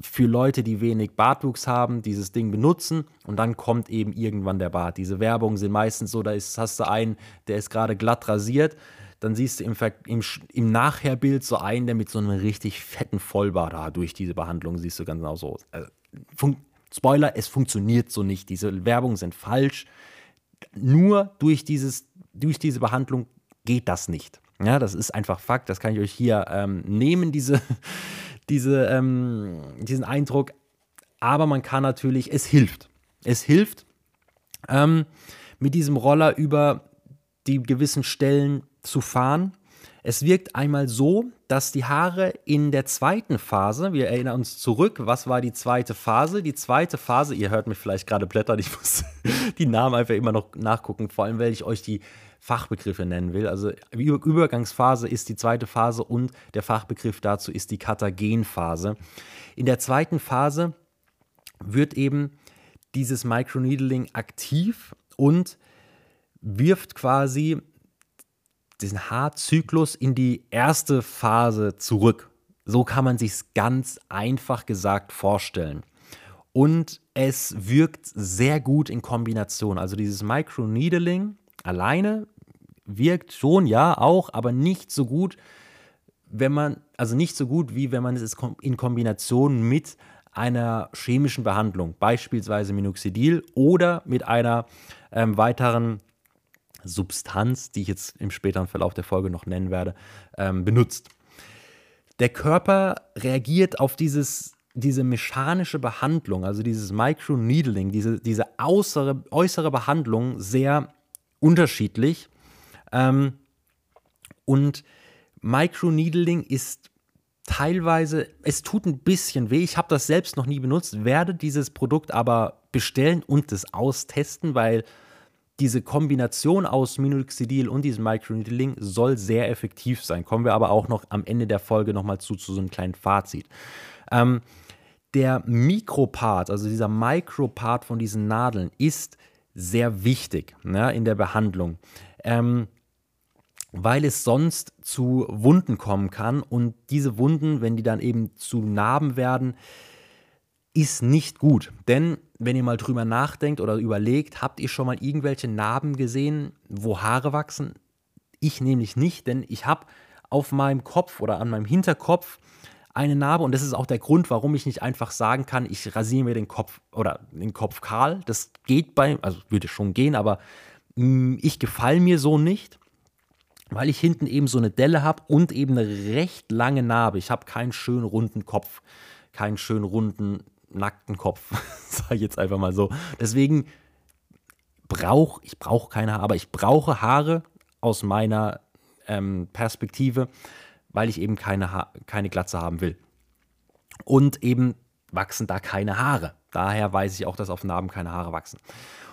für Leute, die wenig Bartwuchs haben, dieses Ding benutzen und dann kommt eben irgendwann der Bart. Diese Werbungen sind meistens so, da ist, hast du einen, der ist gerade glatt rasiert, dann siehst du im, im, im Nachherbild so einen, der mit so einem richtig fetten Vollbart, ah, durch diese Behandlung siehst du ganz genau so. Also, Spoiler, es funktioniert so nicht. Diese Werbungen sind falsch nur durch, dieses, durch diese Behandlung geht das nicht. Ja, das ist einfach Fakt, das kann ich euch hier ähm, nehmen, diese, [laughs] diese, ähm, diesen Eindruck. Aber man kann natürlich, es hilft. Es hilft, ähm, mit diesem Roller über die gewissen Stellen zu fahren. Es wirkt einmal so, dass die Haare in der zweiten Phase, wir erinnern uns zurück, was war die zweite Phase? Die zweite Phase, ihr hört mich vielleicht gerade blättern, [laughs] ich muss die Namen einfach immer noch nachgucken, vor allem weil ich euch die Fachbegriffe nennen will. Also Übergangsphase ist die zweite Phase und der Fachbegriff dazu ist die Katagenphase. In der zweiten Phase wird eben dieses Microneedling aktiv und wirft quasi diesen Haarzyklus in die erste Phase zurück. So kann man sich es ganz einfach gesagt vorstellen. Und es wirkt sehr gut in Kombination. Also dieses Microneedling alleine wirkt schon, ja, auch, aber nicht so gut, wenn man, also nicht so gut, wie wenn man es in Kombination mit einer chemischen Behandlung, beispielsweise Minoxidil oder mit einer ähm, weiteren Substanz, die ich jetzt im späteren Verlauf der Folge noch nennen werde, ähm, benutzt. Der Körper reagiert auf dieses, diese mechanische Behandlung, also dieses Microneedling, diese, diese äußere, äußere Behandlung sehr unterschiedlich. Ähm, und Microneedling ist teilweise, es tut ein bisschen weh. Ich habe das selbst noch nie benutzt, werde dieses Produkt aber bestellen und es austesten, weil diese Kombination aus Minoxidil und diesem Microneedling soll sehr effektiv sein. Kommen wir aber auch noch am Ende der Folge nochmal zu, zu so einem kleinen Fazit. Ähm, der Mikropart, also dieser Micropart von diesen Nadeln, ist sehr wichtig ne, in der Behandlung, ähm, weil es sonst zu Wunden kommen kann und diese Wunden, wenn die dann eben zu Narben werden, ist nicht gut. Denn wenn ihr mal drüber nachdenkt oder überlegt, habt ihr schon mal irgendwelche Narben gesehen, wo Haare wachsen? Ich nämlich nicht, denn ich habe auf meinem Kopf oder an meinem Hinterkopf eine Narbe und das ist auch der Grund, warum ich nicht einfach sagen kann, ich rasiere mir den Kopf oder den Kopf kahl. Das geht bei, also würde schon gehen, aber Ich gefalle mir so nicht, weil ich hinten eben so eine Delle habe und eben eine recht lange Narbe. Ich habe keinen schönen runden Kopf, keinen schönen runden nackten Kopf, [laughs] sage ich jetzt einfach mal so. Deswegen brauche ich brauche keine Haare, aber ich brauche Haare aus meiner ähm, Perspektive, weil ich eben keine, ha keine Glatze haben will. Und eben wachsen da keine Haare. Daher weiß ich auch, dass auf Narben keine Haare wachsen.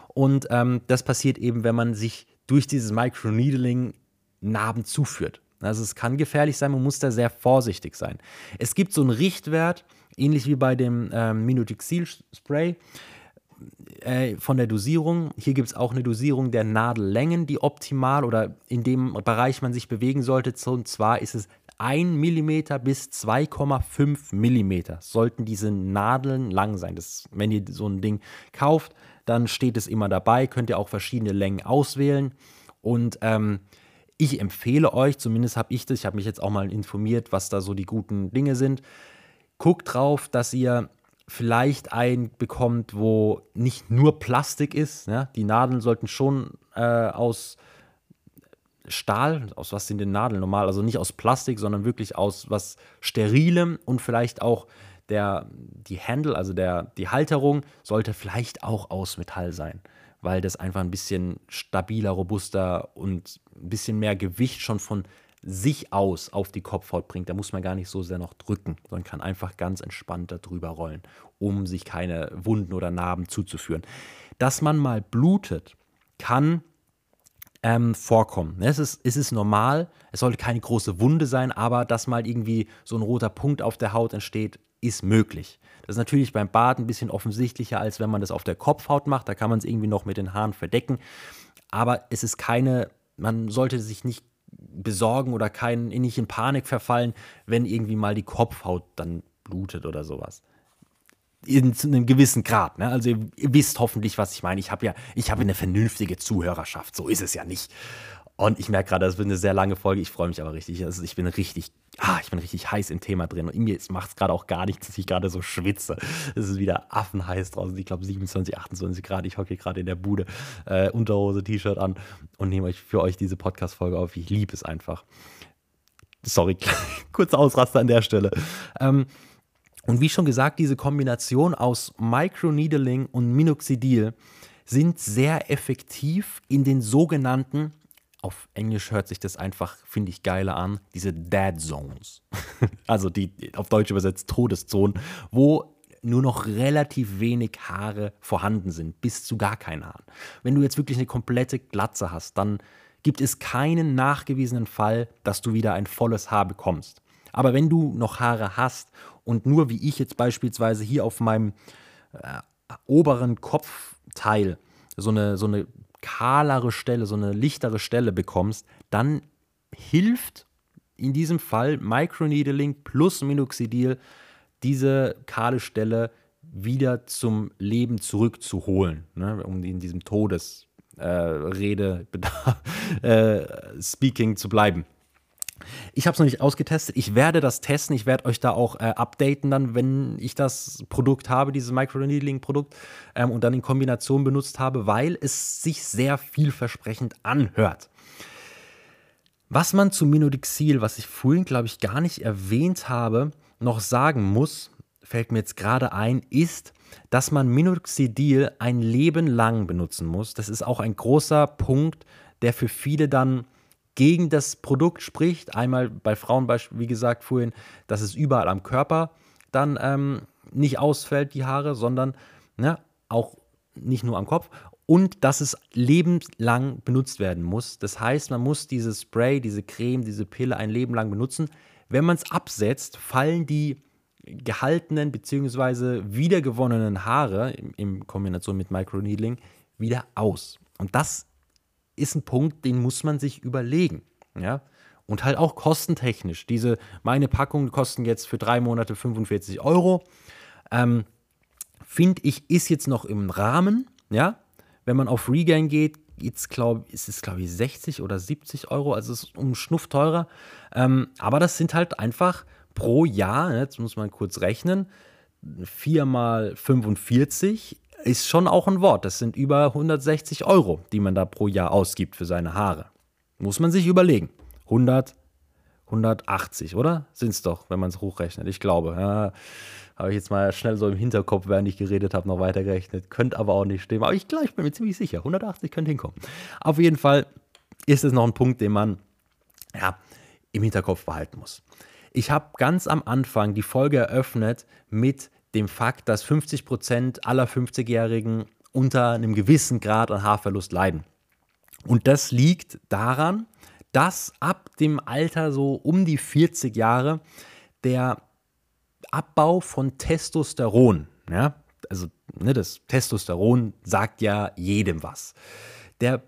Und ähm, das passiert eben, wenn man sich durch dieses Microneedling Narben zuführt. Also es kann gefährlich sein, man muss da sehr vorsichtig sein. Es gibt so einen Richtwert, ähnlich wie bei dem ähm, Minutixil Spray äh, von der Dosierung. Hier gibt es auch eine Dosierung der Nadellängen, die optimal oder in dem Bereich man sich bewegen sollte. Und zwar ist es 1 mm bis 2,5 mm sollten diese Nadeln lang sein. Das, wenn ihr so ein Ding kauft, dann steht es immer dabei. Könnt ihr auch verschiedene Längen auswählen. Und ähm, ich empfehle euch, zumindest habe ich das, ich habe mich jetzt auch mal informiert, was da so die guten Dinge sind. Guckt drauf, dass ihr vielleicht einen bekommt, wo nicht nur Plastik ist. Ja? Die Nadeln sollten schon äh, aus Stahl, aus was sind denn Nadeln normal? Also nicht aus Plastik, sondern wirklich aus was Sterilem und vielleicht auch der, die Handle, also der, die Halterung, sollte vielleicht auch aus Metall sein, weil das einfach ein bisschen stabiler, robuster und ein bisschen mehr Gewicht schon von sich aus auf die Kopfhaut bringt. Da muss man gar nicht so sehr noch drücken, sondern kann einfach ganz entspannt darüber rollen, um sich keine Wunden oder Narben zuzuführen. Dass man mal blutet, kann ähm, vorkommen. Es ist, es ist normal, es sollte keine große Wunde sein, aber dass mal irgendwie so ein roter Punkt auf der Haut entsteht, ist möglich. Das ist natürlich beim Bad ein bisschen offensichtlicher, als wenn man das auf der Kopfhaut macht. Da kann man es irgendwie noch mit den Haaren verdecken. Aber es ist keine, man sollte sich nicht besorgen oder kein, nicht in Panik verfallen, wenn irgendwie mal die Kopfhaut dann blutet oder sowas. In einem gewissen Grad. Ne? Also ihr, ihr, wisst hoffentlich, was ich meine. Ich habe ja, ich habe eine vernünftige Zuhörerschaft. So ist es ja nicht. Und ich merke gerade, das wird eine sehr lange Folge. Ich freue mich aber richtig. Also ich bin richtig, ah, ich bin richtig heiß im Thema drin. Und mir macht es gerade auch gar nichts, dass ich gerade so schwitze. Es ist wieder affenheiß draußen. Ich glaube 27, 28 Grad. Ich hocke gerade in der Bude, äh, Unterhose, T-Shirt an und nehme euch für euch diese Podcast-Folge auf. Ich liebe es einfach. Sorry, [laughs] kurzer Ausraster an der Stelle. Ähm, und wie schon gesagt, diese Kombination aus Microneedling und Minoxidil sind sehr effektiv in den sogenannten auf Englisch hört sich das einfach, finde ich, geiler an, diese Dead Zones. [laughs] also die auf Deutsch übersetzt Todeszonen, wo nur noch relativ wenig Haare vorhanden sind, bis zu gar keinen Haaren. Wenn du jetzt wirklich eine komplette Glatze hast, dann gibt es keinen nachgewiesenen Fall, dass du wieder ein volles Haar bekommst. Aber wenn du noch Haare hast und nur wie ich jetzt beispielsweise hier auf meinem äh, oberen Kopfteil so eine, so eine kahlere Stelle, so eine lichtere Stelle bekommst, dann hilft in diesem Fall Microneedling plus Minoxidil diese kahle Stelle wieder zum Leben zurückzuholen, ne, um in diesem Todesrede äh, [laughs] äh, Speaking zu bleiben. Ich habe es noch nicht ausgetestet. Ich werde das testen. Ich werde euch da auch äh, updaten, dann, wenn ich das Produkt habe, dieses Microneedling-Produkt, ähm, und dann in Kombination benutzt habe, weil es sich sehr vielversprechend anhört. Was man zu Minodixil, was ich vorhin, glaube ich, gar nicht erwähnt habe, noch sagen muss, fällt mir jetzt gerade ein, ist, dass man Minoxidil ein Leben lang benutzen muss. Das ist auch ein großer Punkt, der für viele dann gegen das Produkt spricht. Einmal bei Frauen, wie gesagt, vorhin, dass es überall am Körper dann ähm, nicht ausfällt, die Haare, sondern ne, auch nicht nur am Kopf. Und dass es lebenslang benutzt werden muss. Das heißt, man muss dieses Spray, diese Creme, diese Pille ein Leben lang benutzen. Wenn man es absetzt, fallen die gehaltenen bzw. wiedergewonnenen Haare in, in Kombination mit Microneedling wieder aus. Und das ist ein Punkt, den muss man sich überlegen. Ja? Und halt auch kostentechnisch. Diese, meine Packungen kosten jetzt für drei Monate 45 Euro. Ähm, Finde ich, ist jetzt noch im Rahmen. Ja? Wenn man auf Regain geht, glaub, ist es, glaube ich, 60 oder 70 Euro. Also es ist um Schnuff teurer. Ähm, aber das sind halt einfach pro Jahr, ne, jetzt muss man kurz rechnen, 4 mal 45 ist schon auch ein Wort. Das sind über 160 Euro, die man da pro Jahr ausgibt für seine Haare. Muss man sich überlegen. 100, 180, oder? Sind es doch, wenn man es hochrechnet. Ich glaube. Ja, habe ich jetzt mal schnell so im Hinterkopf, während ich geredet habe, noch weitergerechnet. Könnte aber auch nicht stimmen. Aber ich, klar, ich bin mir ziemlich sicher. 180 könnte hinkommen. Auf jeden Fall ist es noch ein Punkt, den man ja, im Hinterkopf behalten muss. Ich habe ganz am Anfang die Folge eröffnet mit dem Fakt, dass 50 Prozent aller 50-Jährigen unter einem gewissen Grad an Haarverlust leiden. Und das liegt daran, dass ab dem Alter so um die 40 Jahre der Abbau von Testosteron, ja, also ne, das Testosteron sagt ja jedem was. Der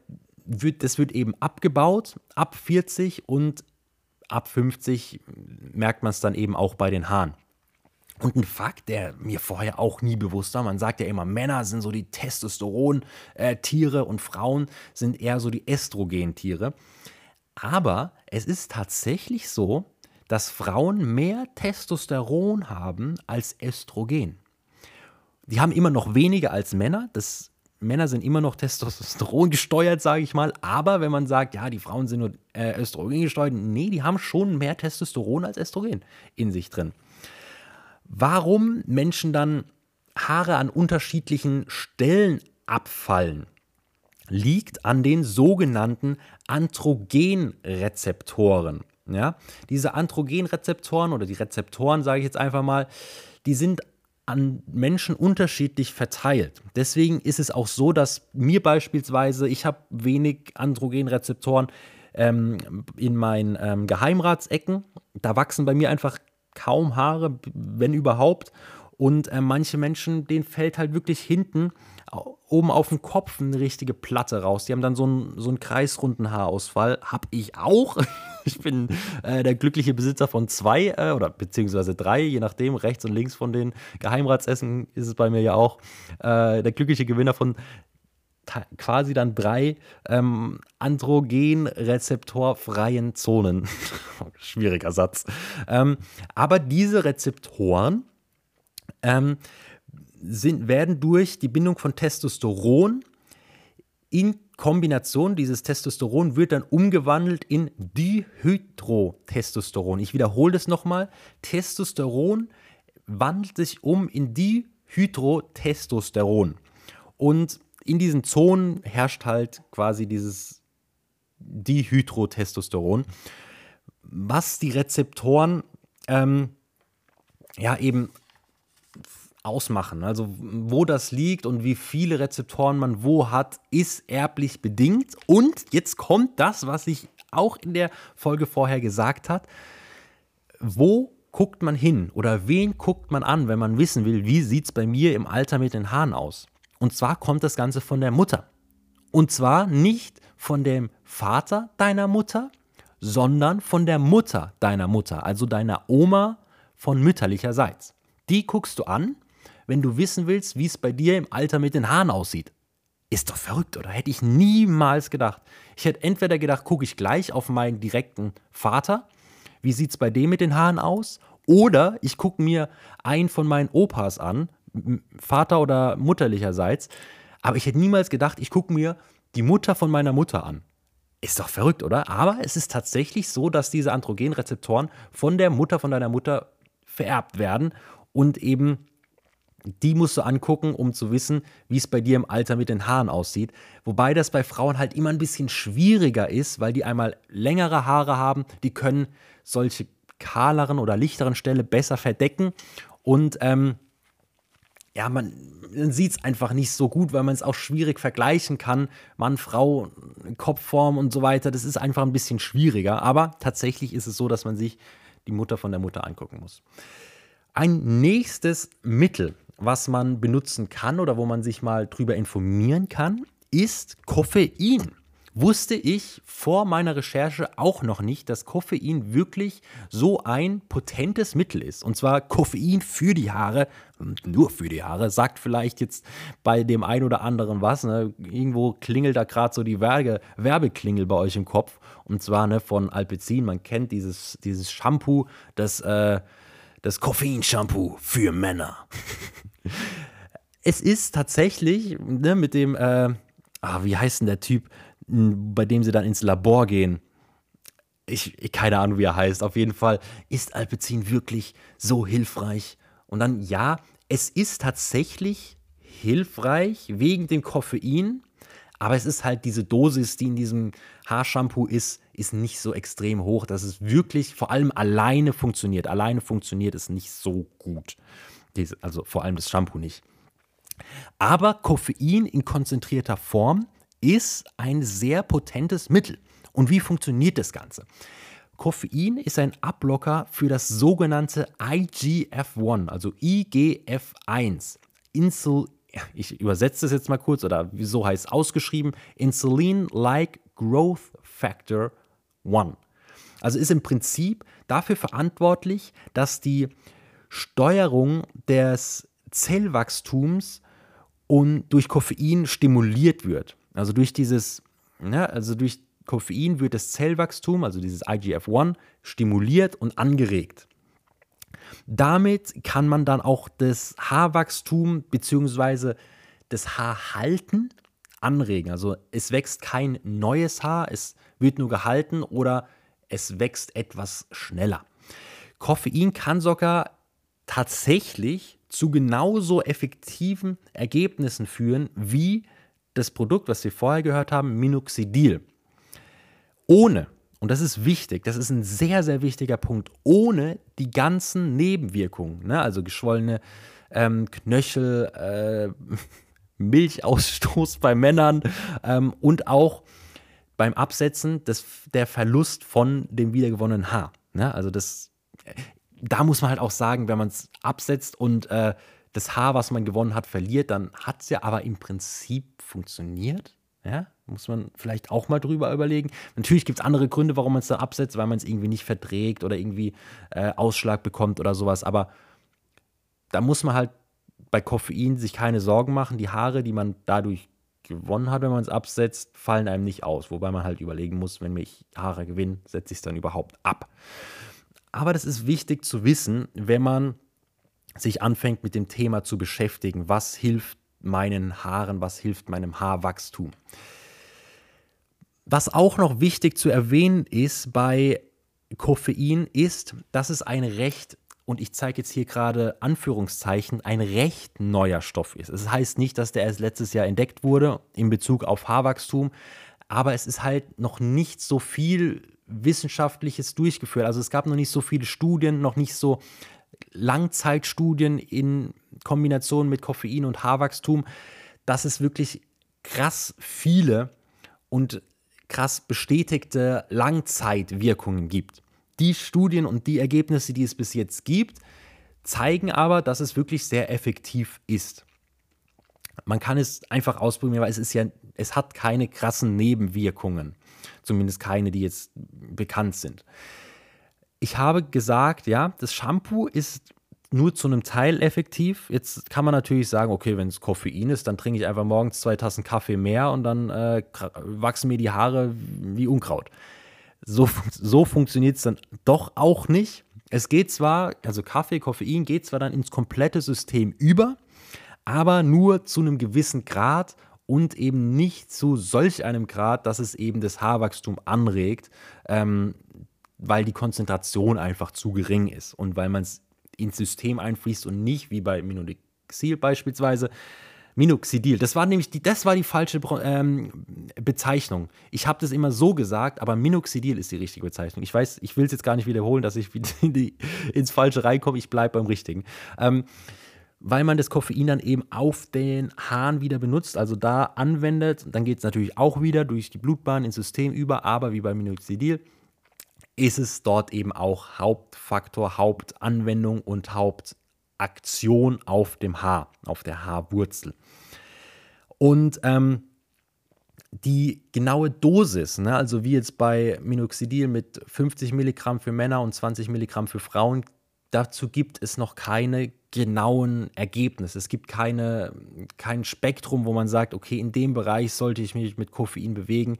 wird, das wird eben abgebaut ab 40 und ab 50 merkt man es dann eben auch bei den Haaren. Und ein Fakt, der mir vorher auch nie bewusst war, man sagt ja immer, Männer sind so die Testosteron-Tiere und Frauen sind eher so die Östrogen-Tiere. Aber es ist tatsächlich so, dass Frauen mehr Testosteron haben als Östrogen. Die haben immer noch weniger als Männer. Das, Männer sind immer noch Testosteron gesteuert, sage ich mal. Aber wenn man sagt, ja, die Frauen sind nur äh, Östrogen gesteuert, nee, die haben schon mehr Testosteron als Östrogen in sich drin. Warum Menschen dann Haare an unterschiedlichen Stellen abfallen, liegt an den sogenannten Androgenrezeptoren. Ja? Diese Androgenrezeptoren oder die Rezeptoren, sage ich jetzt einfach mal, die sind an Menschen unterschiedlich verteilt. Deswegen ist es auch so, dass mir beispielsweise, ich habe wenig Androgenrezeptoren ähm, in meinen ähm, Geheimratsecken. Da wachsen bei mir einfach kaum Haare, wenn überhaupt. Und äh, manche Menschen, denen fällt halt wirklich hinten oben auf dem Kopf eine richtige Platte raus. Die haben dann so einen, so einen kreisrunden Haarausfall. Hab ich auch. [laughs] Ich bin äh, der glückliche Besitzer von zwei äh, oder beziehungsweise drei, je nachdem, rechts und links von den Geheimratsessen ist es bei mir ja auch. Äh, der glückliche Gewinner von quasi dann drei ähm, androgenrezeptorfreien Zonen. [laughs] Schwieriger Satz. Ähm, aber diese Rezeptoren ähm, sind, werden durch die Bindung von Testosteron in Kombination, dieses Testosteron wird dann umgewandelt in Dihydrotestosteron. Ich wiederhole das nochmal. Testosteron wandelt sich um in Dihydrotestosteron. Und in diesen Zonen herrscht halt quasi dieses Dihydrotestosteron, was die Rezeptoren ähm, ja eben ausmachen. Also wo das liegt und wie viele Rezeptoren man wo hat, ist erblich bedingt. Und jetzt kommt das, was ich auch in der Folge vorher gesagt habe. Wo guckt man hin oder wen guckt man an, wenn man wissen will, wie sieht es bei mir im Alter mit den Haaren aus? Und zwar kommt das Ganze von der Mutter. Und zwar nicht von dem Vater deiner Mutter, sondern von der Mutter deiner Mutter, also deiner Oma von mütterlicherseits. Die guckst du an wenn du wissen willst, wie es bei dir im Alter mit den Haaren aussieht. Ist doch verrückt, oder? Hätte ich niemals gedacht. Ich hätte entweder gedacht, gucke ich gleich auf meinen direkten Vater, wie sieht es bei dem mit den Haaren aus? Oder ich gucke mir einen von meinen Opas an, Vater oder mutterlicherseits, aber ich hätte niemals gedacht, ich gucke mir die Mutter von meiner Mutter an. Ist doch verrückt, oder? Aber es ist tatsächlich so, dass diese Androgenrezeptoren von der Mutter von deiner Mutter vererbt werden und eben die musst du angucken, um zu wissen, wie es bei dir im Alter mit den Haaren aussieht. Wobei das bei Frauen halt immer ein bisschen schwieriger ist, weil die einmal längere Haare haben, die können solche kahleren oder lichteren Stellen besser verdecken und ähm, ja, man, man sieht es einfach nicht so gut, weil man es auch schwierig vergleichen kann. Mann, Frau, Kopfform und so weiter, das ist einfach ein bisschen schwieriger. Aber tatsächlich ist es so, dass man sich die Mutter von der Mutter angucken muss. Ein nächstes Mittel, was man benutzen kann oder wo man sich mal drüber informieren kann, ist Koffein. Wusste ich vor meiner Recherche auch noch nicht, dass Koffein wirklich so ein potentes Mittel ist. Und zwar Koffein für die Haare, nur für die Haare, sagt vielleicht jetzt bei dem einen oder anderen was. Ne? Irgendwo klingelt da gerade so die Werbe Werbeklingel bei euch im Kopf. Und zwar ne, von Alpecin. Man kennt dieses, dieses Shampoo, das, äh, das Koffeinshampoo für Männer. [laughs] es ist tatsächlich ne, mit dem, äh, ah, wie heißt denn der Typ, bei dem sie dann ins Labor gehen? Ich, ich keine Ahnung, wie er heißt. Auf jeden Fall ist Alpecin wirklich so hilfreich. Und dann, ja, es ist tatsächlich hilfreich wegen dem Koffein, aber es ist halt diese Dosis, die in diesem Haarshampoo ist, ist nicht so extrem hoch, dass es wirklich vor allem alleine funktioniert. Alleine funktioniert es nicht so gut. Also vor allem das Shampoo nicht. Aber Koffein in konzentrierter Form ist ein sehr potentes Mittel. Und wie funktioniert das Ganze? Koffein ist ein Abblocker für das sogenannte IGF-1, also IGF-1. Insul ich übersetze das jetzt mal kurz, oder so heißt es ausgeschrieben, Insulin-like Growth Factor 1. Also ist im Prinzip dafür verantwortlich, dass die Steuerung des Zellwachstums und durch Koffein stimuliert wird. Also durch dieses, ja, also durch Koffein wird das Zellwachstum, also dieses IGF-1, stimuliert und angeregt. Damit kann man dann auch das Haarwachstum bzw. das Haarhalten anregen. Also es wächst kein neues Haar, es wird nur gehalten oder es wächst etwas schneller. Koffein kann sogar tatsächlich zu genauso effektiven Ergebnissen führen wie das Produkt, was wir vorher gehört haben, Minoxidil. Ohne, und das ist wichtig, das ist ein sehr, sehr wichtiger Punkt, ohne die ganzen Nebenwirkungen, ne? also geschwollene ähm, Knöchel, äh, [laughs] Milchausstoß bei Männern ähm, und auch beim Absetzen des, der Verlust von dem wiedergewonnenen Haar. Ne? Also das, da muss man halt auch sagen, wenn man es absetzt und äh, das Haar, was man gewonnen hat, verliert, dann hat es ja aber im Prinzip funktioniert. Ja, muss man vielleicht auch mal drüber überlegen. Natürlich gibt es andere Gründe, warum man es da absetzt, weil man es irgendwie nicht verträgt oder irgendwie äh, Ausschlag bekommt oder sowas. Aber da muss man halt bei Koffein sich keine Sorgen machen. Die Haare, die man dadurch gewonnen hat, wenn man es absetzt, fallen einem nicht aus. Wobei man halt überlegen muss, wenn ich Haare gewinne, setze ich es dann überhaupt ab. Aber das ist wichtig zu wissen, wenn man sich anfängt mit dem Thema zu beschäftigen. Was hilft meinen Haaren, was hilft meinem Haarwachstum? Was auch noch wichtig zu erwähnen ist bei Koffein, ist, dass es ein recht, und ich zeige jetzt hier gerade Anführungszeichen, ein recht neuer Stoff ist. Es das heißt nicht, dass der erst letztes Jahr entdeckt wurde in Bezug auf Haarwachstum, aber es ist halt noch nicht so viel Wissenschaftliches durchgeführt. Also es gab noch nicht so viele Studien, noch nicht so Langzeitstudien in Kombination mit Koffein und Haarwachstum, dass es wirklich krass viele und krass bestätigte Langzeitwirkungen gibt. Die Studien und die Ergebnisse, die es bis jetzt gibt, zeigen aber, dass es wirklich sehr effektiv ist. Man kann es einfach ausprobieren, weil es ist ja, es hat keine krassen Nebenwirkungen. Zumindest keine, die jetzt bekannt sind. Ich habe gesagt, ja, das Shampoo ist nur zu einem Teil effektiv. Jetzt kann man natürlich sagen, okay, wenn es Koffein ist, dann trinke ich einfach morgens zwei Tassen Kaffee mehr und dann äh, wachsen mir die Haare wie Unkraut. So, [laughs] so funktioniert es dann doch auch nicht. Es geht zwar, also Kaffee, Koffein geht zwar dann ins komplette System über, aber nur zu einem gewissen Grad und eben nicht zu solch einem Grad, dass es eben das Haarwachstum anregt, ähm, weil die Konzentration einfach zu gering ist und weil man es ins System einfließt und nicht wie bei Minoxidil beispielsweise. Minoxidil, das war nämlich die, das war die falsche ähm, Bezeichnung. Ich habe das immer so gesagt, aber Minoxidil ist die richtige Bezeichnung. Ich weiß, ich will es jetzt gar nicht wiederholen, dass ich [laughs] ins Falsche reinkomme. Ich bleibe beim Richtigen. Ähm, weil man das Koffein dann eben auf den Haaren wieder benutzt, also da anwendet. Dann geht es natürlich auch wieder durch die Blutbahn ins System über, aber wie bei Minoxidil ist es dort eben auch Hauptfaktor, Hauptanwendung und Hauptaktion auf dem Haar, auf der Haarwurzel. Und ähm, die genaue Dosis, ne, also wie jetzt bei Minoxidil mit 50 Milligramm für Männer und 20 Milligramm für Frauen, dazu gibt es noch keine genauen Ergebnisse. Es gibt keine, kein Spektrum, wo man sagt, okay, in dem Bereich sollte ich mich mit Koffein bewegen.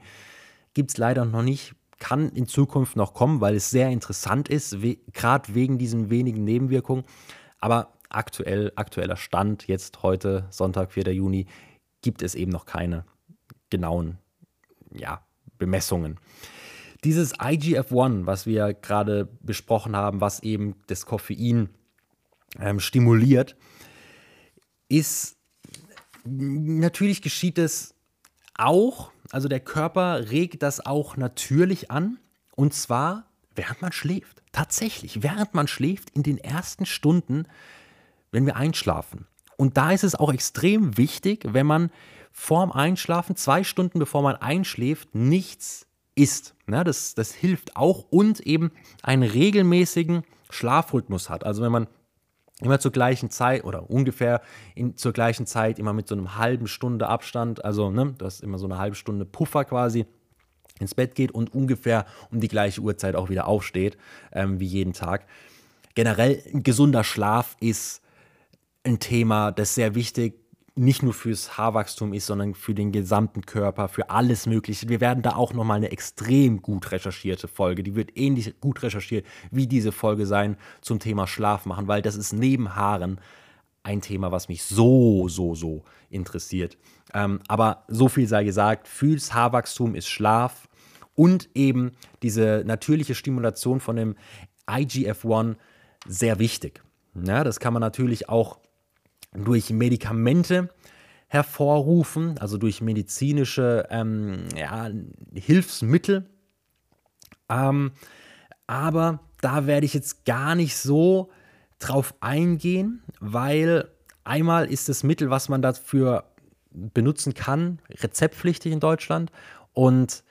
Gibt es leider noch nicht kann in Zukunft noch kommen, weil es sehr interessant ist, we gerade wegen diesen wenigen Nebenwirkungen. Aber aktuell, aktueller Stand, jetzt heute, Sonntag, 4. Juni, gibt es eben noch keine genauen ja, Bemessungen. Dieses IGF-1, was wir gerade besprochen haben, was eben das Koffein ähm, stimuliert, ist natürlich geschieht es auch, also der Körper regt das auch natürlich an und zwar während man schläft. Tatsächlich, während man schläft, in den ersten Stunden, wenn wir einschlafen. Und da ist es auch extrem wichtig, wenn man vorm Einschlafen, zwei Stunden bevor man einschläft, nichts isst. Ja, das, das hilft auch und eben einen regelmäßigen Schlafrhythmus hat. Also wenn man immer zur gleichen Zeit oder ungefähr in, zur gleichen Zeit immer mit so einem halben Stunde Abstand, also ne, du hast immer so eine halbe Stunde Puffer quasi, ins Bett geht und ungefähr um die gleiche Uhrzeit auch wieder aufsteht, ähm, wie jeden Tag. Generell ein gesunder Schlaf ist ein Thema, das sehr wichtig nicht nur fürs Haarwachstum ist, sondern für den gesamten Körper, für alles Mögliche. Wir werden da auch nochmal eine extrem gut recherchierte Folge, die wird ähnlich gut recherchiert wie diese Folge sein zum Thema Schlaf machen, weil das ist neben Haaren ein Thema, was mich so, so, so interessiert. Ähm, aber so viel sei gesagt, fürs Haarwachstum ist Schlaf und eben diese natürliche Stimulation von dem IGF-1 sehr wichtig. Ja, das kann man natürlich auch durch Medikamente hervorrufen, also durch medizinische ähm, ja, Hilfsmittel. Ähm, aber da werde ich jetzt gar nicht so drauf eingehen, weil einmal ist das Mittel, was man dafür benutzen kann, rezeptpflichtig in Deutschland und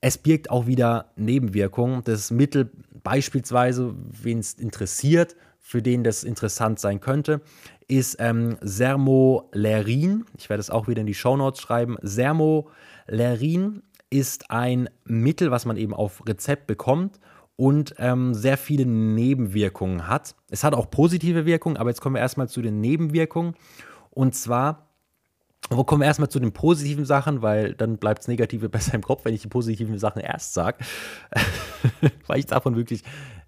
es birgt auch wieder Nebenwirkungen. Das Mittel beispielsweise, wen es interessiert, für den das interessant sein könnte, ist ähm, Sermolerin. Ich werde es auch wieder in die Shownotes schreiben. Sermolerin ist ein Mittel, was man eben auf Rezept bekommt und ähm, sehr viele Nebenwirkungen hat. Es hat auch positive Wirkungen, aber jetzt kommen wir erstmal zu den Nebenwirkungen. Und zwar, wo kommen wir erstmal zu den positiven Sachen, weil dann bleibt das Negative [laughs] besser im Kopf, wenn ich die positiven Sachen erst sage, [laughs] weil ich davon wirklich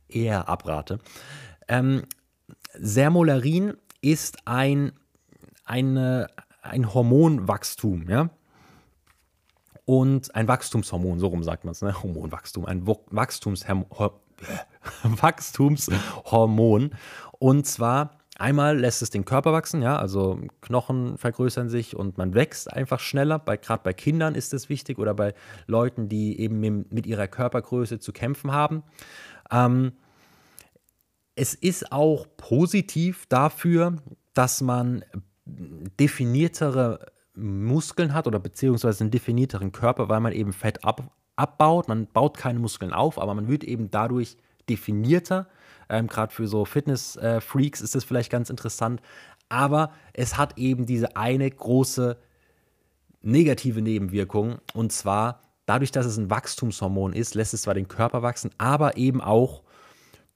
eher abrate. Ähm, Sermolarin ist ein, eine, ein Hormonwachstum, ja und ein Wachstumshormon, so rum sagt man es, ne? Hormonwachstum, ein Wachstumshormon. [laughs] Wachstumshormon. Und zwar einmal lässt es den Körper wachsen, ja, also Knochen vergrößern sich und man wächst einfach schneller. Gerade bei Kindern ist das wichtig oder bei Leuten, die eben mit ihrer Körpergröße zu kämpfen haben. Ähm, es ist auch positiv dafür, dass man definiertere Muskeln hat oder beziehungsweise einen definierteren Körper, weil man eben Fett ab, abbaut. Man baut keine Muskeln auf, aber man wird eben dadurch definierter. Ähm, Gerade für so Fitness-Freaks ist das vielleicht ganz interessant. Aber es hat eben diese eine große negative Nebenwirkung. Und zwar dadurch, dass es ein Wachstumshormon ist, lässt es zwar den Körper wachsen, aber eben auch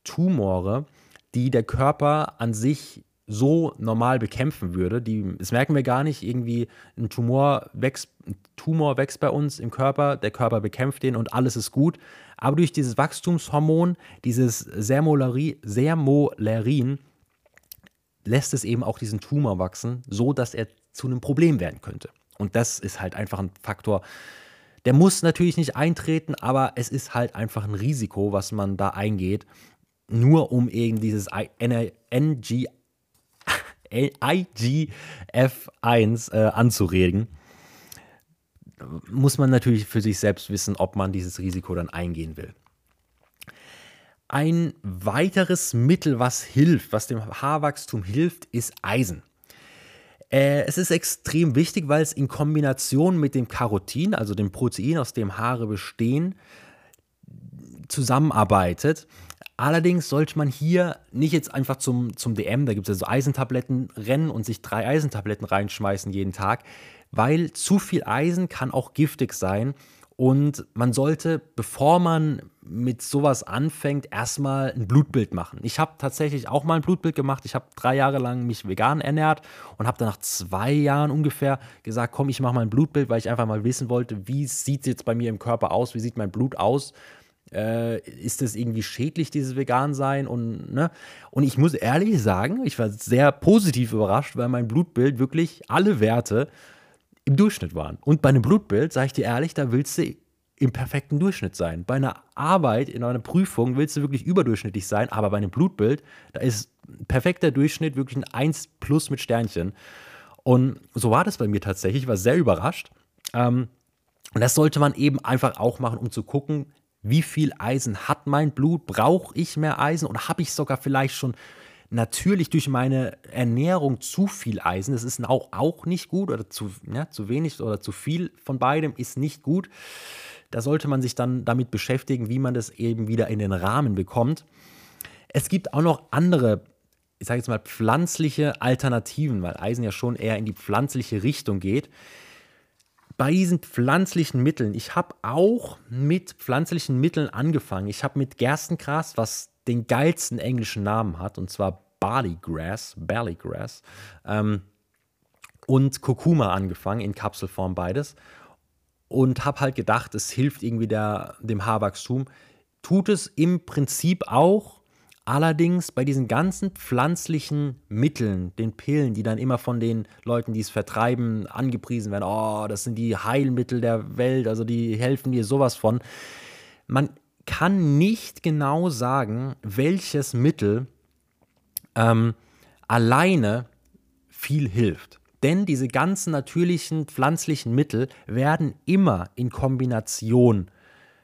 Tumore, die der Körper an sich so normal bekämpfen würde. Die, das merken wir gar nicht. Irgendwie ein Tumor wächst, ein Tumor wächst bei uns im Körper, der Körper bekämpft den und alles ist gut. Aber durch dieses Wachstumshormon, dieses Sermolerin, Sermolerin, lässt es eben auch diesen Tumor wachsen, so dass er zu einem Problem werden könnte. Und das ist halt einfach ein Faktor, der muss natürlich nicht eintreten, aber es ist halt einfach ein Risiko, was man da eingeht, nur um eben dieses NG [laughs] IGF-1 äh, anzuregen, muss man natürlich für sich selbst wissen, ob man dieses Risiko dann eingehen will. Ein weiteres Mittel, was hilft, was dem Haarwachstum hilft, ist Eisen. Äh, es ist extrem wichtig, weil es in Kombination mit dem Carotin, also dem Protein, aus dem Haare bestehen, zusammenarbeitet Allerdings sollte man hier nicht jetzt einfach zum, zum DM, da gibt es ja so Eisentabletten rennen und sich drei Eisentabletten reinschmeißen jeden Tag, weil zu viel Eisen kann auch giftig sein. Und man sollte, bevor man mit sowas anfängt, erstmal ein Blutbild machen. Ich habe tatsächlich auch mal ein Blutbild gemacht. Ich habe drei Jahre lang mich vegan ernährt und habe dann nach zwei Jahren ungefähr gesagt, komm, ich mache mal ein Blutbild, weil ich einfach mal wissen wollte, wie sieht es jetzt bei mir im Körper aus, wie sieht mein Blut aus Äh, ist das irgendwie schädlich, dieses Vegan-Sein? Und, ne? und ich muss ehrlich sagen, ich war sehr positiv überrascht, weil mein Blutbild wirklich alle Werte im Durchschnitt waren. Und bei einem Blutbild, sage ich dir ehrlich, da willst du im perfekten Durchschnitt sein. Bei einer Arbeit, in einer Prüfung willst du wirklich überdurchschnittlich sein, aber bei einem Blutbild, da ist perfekter Durchschnitt wirklich ein 1 plus mit Sternchen. Und so war das bei mir tatsächlich. Ich war sehr überrascht. Ähm, und das sollte man eben einfach auch machen, um zu gucken, wie viel Eisen hat mein Blut? Brauche ich mehr Eisen oder habe ich sogar vielleicht schon natürlich durch meine Ernährung zu viel Eisen? Das ist auch, auch nicht gut oder zu, ja, zu wenig oder zu viel von beidem ist nicht gut. Da sollte man sich dann damit beschäftigen, wie man das eben wieder in den Rahmen bekommt. Es gibt auch noch andere, ich sage jetzt mal, pflanzliche Alternativen, weil Eisen ja schon eher in die pflanzliche Richtung geht. Bei diesen pflanzlichen Mitteln, ich habe auch mit pflanzlichen Mitteln angefangen. Ich habe mit Gerstengras, was den geilsten englischen Namen hat, und zwar Barleygrass, Barleygrass, ähm, und Kurkuma angefangen, in Kapselform beides und habe halt gedacht, es hilft irgendwie der, dem Haarwachstum. Tut es im Prinzip auch, allerdings bei diesen ganzen pflanzlichen Mitteln, den Pillen, die dann immer von den Leuten, die es vertreiben, angepriesen werden, oh, das sind die Heilmittel der Welt, also die helfen dir sowas von. Man kann nicht genau sagen, welches Mittel ähm, alleine viel hilft. Denn diese ganzen natürlichen pflanzlichen Mittel werden immer in Kombination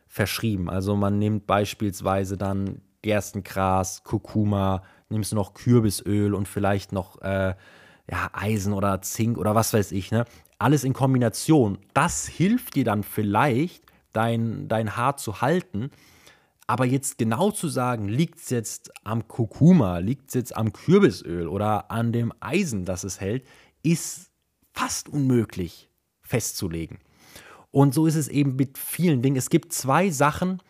verschrieben. Also man nimmt beispielsweise dann Gerstengras, Kurkuma, nimmst du noch Kürbisöl und vielleicht noch äh, ja, Eisen oder Zink oder was weiß ich. Ne? Alles in Kombination. Das hilft dir dann vielleicht, dein, dein Haar zu halten. Aber jetzt genau zu sagen, liegt es jetzt am Kurkuma, liegt es jetzt am Kürbisöl oder an dem Eisen, das es hält, ist fast unmöglich festzulegen. Und so ist es eben mit vielen Dingen. Es gibt zwei Sachen,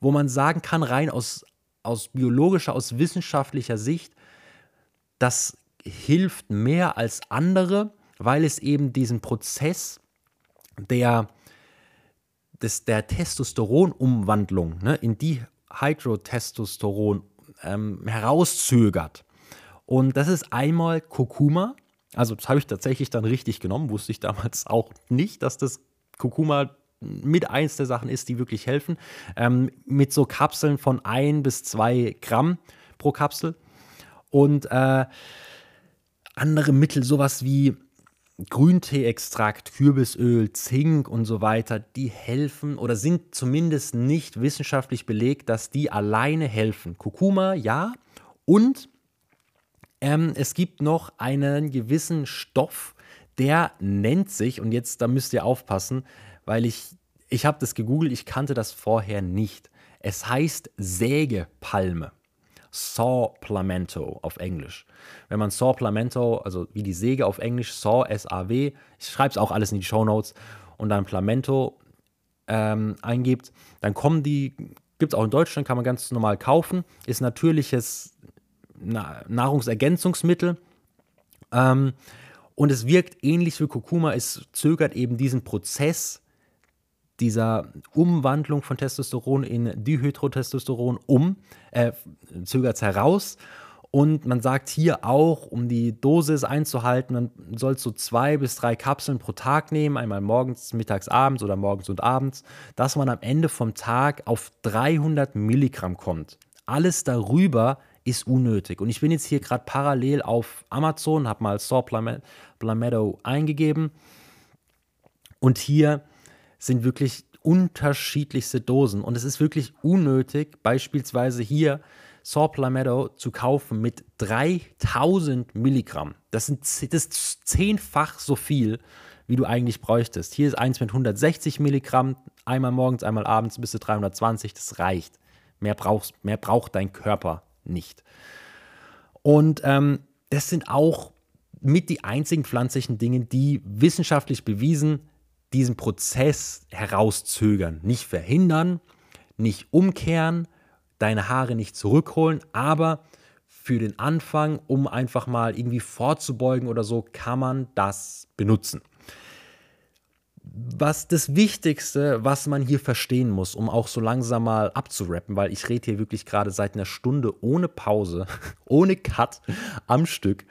wo man sagen kann, rein aus, aus biologischer, aus wissenschaftlicher Sicht, das hilft mehr als andere, weil es eben diesen Prozess der, des, der Testosteronumwandlung ne, in Dihydrotestosteron ähm, herauszögert. Und das ist einmal Kurkuma, also das habe ich tatsächlich dann richtig genommen, wusste ich damals [laughs] auch nicht, dass das Kurkuma mit eins der Sachen ist, die wirklich helfen. Ähm, mit so Kapseln von ein bis zwei Gramm pro Kapsel. Und äh, andere Mittel, sowas wie Grünteeextrakt, Kürbisöl, Zink und so weiter, die helfen oder sind zumindest nicht wissenschaftlich belegt, dass die alleine helfen. Kurkuma ja und ähm, es gibt noch einen gewissen Stoff, der nennt sich, und jetzt, da müsst ihr aufpassen, weil ich, ich habe das gegoogelt, ich kannte das vorher nicht. Es heißt Sägepalme. Saw Plamento auf Englisch. Wenn man Saw Plamento, also wie die Säge auf Englisch, Saw, S-A-W, ich schreibe es auch alles in die Show Notes, und dann Plamento ähm, eingibt, dann kommen die, gibt es auch in Deutschland, kann man ganz normal kaufen, ist natürliches Nahrungsergänzungsmittel. Ähm, und es wirkt ähnlich wie Kurkuma. Es zögert eben diesen Prozess dieser Umwandlung von Testosteron in Dihydrotestosteron um, äh, zögert es heraus. Und man sagt hier auch, um die Dosis einzuhalten, man soll so zwei bis drei Kapseln pro Tag nehmen, einmal morgens, mittags, abends oder morgens und abends, dass man am Ende vom Tag auf 300 Milligramm kommt. Alles darüber ist unnötig. Und ich bin jetzt hier gerade parallel auf Amazon, habe mal Saw Palmetto eingegeben. Und hier sind wirklich unterschiedlichste Dosen. Und es ist wirklich unnötig, beispielsweise hier Saw Palmetto zu kaufen mit 3000 Milligramm. Das, sind, das ist zehnfach so viel, wie du eigentlich bräuchtest. Hier ist eins mit 160 Milligramm, einmal morgens, einmal abends bis zu 320, das reicht. Mehr, brauchst, mehr braucht dein Körper nicht. Und ähm, das sind auch mit die einzigen pflanzlichen Dinge, die wissenschaftlich bewiesen diesen Prozess herauszögern. Nicht verhindern, nicht umkehren, deine Haare nicht zurückholen, aber für den Anfang, um einfach mal irgendwie vorzubeugen oder so, kann man das benutzen. was das Wichtigste, was man hier verstehen muss, um auch so langsam mal abzurappen, weil ich rede hier wirklich gerade seit einer Stunde ohne Pause, [laughs] ohne Cut am Stück.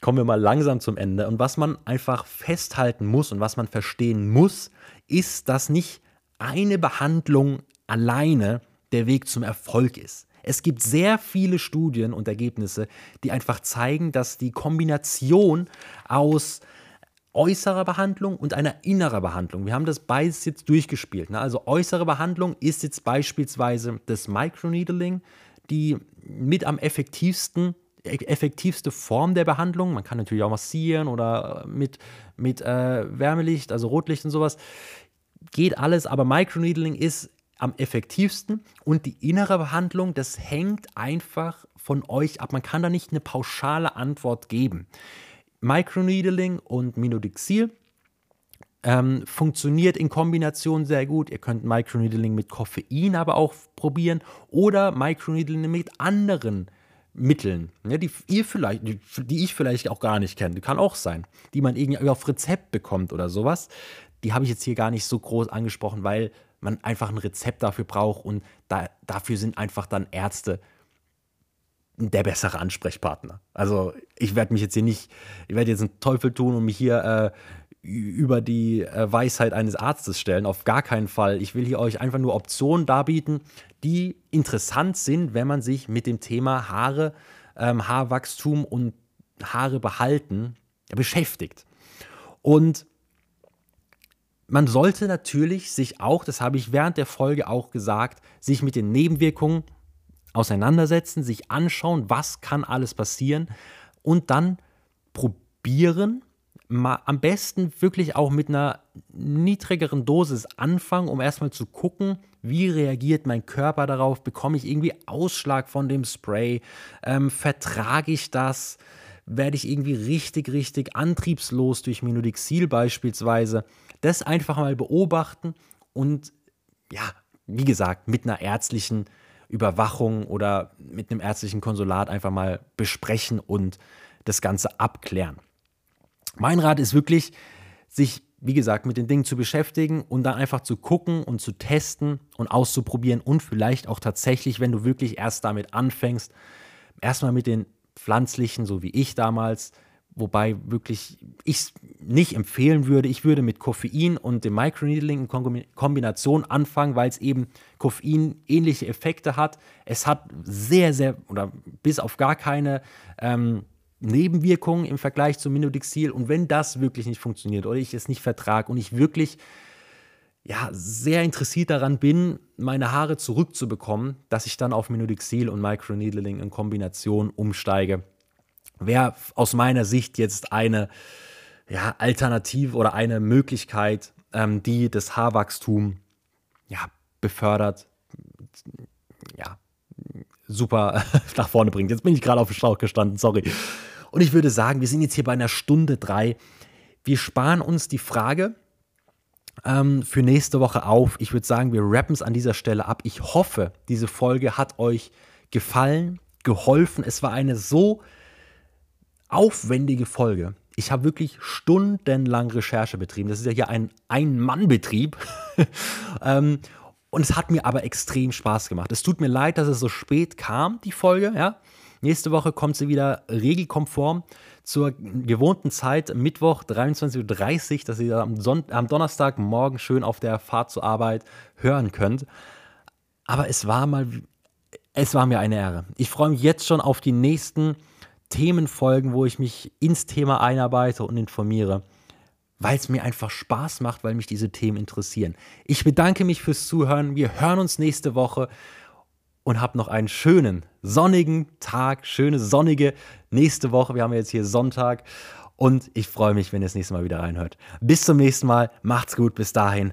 Kommen wir mal langsam zum Ende. Und was man einfach festhalten muss und was man verstehen muss, ist, dass nicht eine Behandlung alleine der Weg zum Erfolg ist. Es gibt sehr viele Studien und Ergebnisse, die einfach zeigen, dass die Kombination aus äußerer Behandlung und einer innerer Behandlung. Wir haben das beides jetzt durchgespielt. Ne? Also äußere Behandlung ist jetzt beispielsweise das Microneedling, die mit am effektivsten effektivste Form der Behandlung. Man kann natürlich auch massieren oder mit, mit äh, Wärmelicht, also Rotlicht und sowas. Geht alles, aber Microneedling ist am effektivsten und die innere Behandlung, das hängt einfach von euch ab. Man kann da nicht eine pauschale Antwort geben. Microneedling und Minodixil ähm, funktioniert in Kombination sehr gut. Ihr könnt Microneedling mit Koffein aber auch probieren oder Microneedling mit anderen Mitteln, ne, die ihr vielleicht, die, die ich vielleicht auch gar nicht kenne, kann auch sein, die man irgendwie auf Rezept bekommt oder sowas. Die habe ich jetzt hier gar nicht so groß angesprochen, weil man einfach ein Rezept dafür braucht und da, dafür sind einfach dann Ärzte der bessere Ansprechpartner. Also ich werde mich jetzt hier nicht, ich werde jetzt einen Teufel tun und mich hier äh, über die äh, Weisheit eines Arztes stellen. Auf gar keinen Fall. Ich will hier euch einfach nur Optionen darbieten, die interessant sind, wenn man sich mit dem Thema Haare, ähm, Haarwachstum und Haare behalten beschäftigt. Und man sollte natürlich sich auch, das habe ich während der Folge auch gesagt, sich mit den Nebenwirkungen auseinandersetzen, sich anschauen, was kann alles passieren und dann probieren, mal am besten wirklich auch mit einer niedrigeren Dosis anfangen, um erstmal zu gucken, wie reagiert mein Körper darauf, bekomme ich irgendwie Ausschlag von dem Spray, ähm, vertrage ich das, werde ich irgendwie richtig, richtig antriebslos durch Minodixil beispielsweise. Das einfach mal beobachten und ja, wie gesagt, mit einer ärztlichen Überwachung oder mit einem ärztlichen Konsulat einfach mal besprechen und das Ganze abklären. Mein Rat ist wirklich, sich, wie gesagt, mit den Dingen zu beschäftigen und dann einfach zu gucken und zu testen und auszuprobieren und vielleicht auch tatsächlich, wenn du wirklich erst damit anfängst, erstmal mit den pflanzlichen, so wie ich damals, wobei wirklich ich es nicht empfehlen würde. Ich würde mit Koffein und dem Microneedling in Kombination anfangen, weil es eben Koffein ähnliche Effekte hat. Es hat sehr, sehr oder bis auf gar keine ähm, Nebenwirkungen im Vergleich zum Minodixil. Und wenn das wirklich nicht funktioniert oder ich es nicht vertrage und ich wirklich ja, sehr interessiert daran bin, meine Haare zurückzubekommen, dass ich dann auf Minodixil und Microneedling in Kombination umsteige wäre aus meiner Sicht jetzt eine ja, Alternative oder eine Möglichkeit, ähm, die das Haarwachstum ja, befördert, ja, super [laughs] nach vorne bringt. Jetzt bin ich gerade auf dem Schlauch gestanden, sorry. Und ich würde sagen, wir sind jetzt hier bei einer Stunde drei. Wir sparen uns die Frage ähm, für nächste Woche auf. Ich würde sagen, wir rappen es an dieser Stelle ab. Ich hoffe, diese Folge hat euch gefallen, geholfen. Es war eine so aufwendige Folge. Ich habe wirklich stundenlang Recherche betrieben. Das ist ja hier ein Ein-Mann-Betrieb. [laughs] ähm, und es hat mir aber extrem Spaß gemacht. Es tut mir leid, dass es so spät kam, die Folge. Ja? Nächste Woche kommt sie wieder regelkonform zur gewohnten Zeit, Mittwoch 23.30 Uhr, dass ihr am, Son am Donnerstagmorgen schön auf der Fahrt zur Arbeit hören könnt. Aber es war mal, es war mir eine Ehre. Ich freue mich jetzt schon auf die nächsten Themenfolgen, wo ich mich ins Thema einarbeite und informiere, weil es mir einfach Spaß macht, weil mich diese Themen interessieren. Ich bedanke mich fürs Zuhören. Wir hören uns nächste Woche und habt noch einen schönen, sonnigen Tag, schöne, sonnige nächste Woche. Wir haben jetzt hier Sonntag und ich freue mich, wenn ihr das nächste Mal wieder reinhört. Bis zum nächsten Mal. Macht's gut. Bis dahin.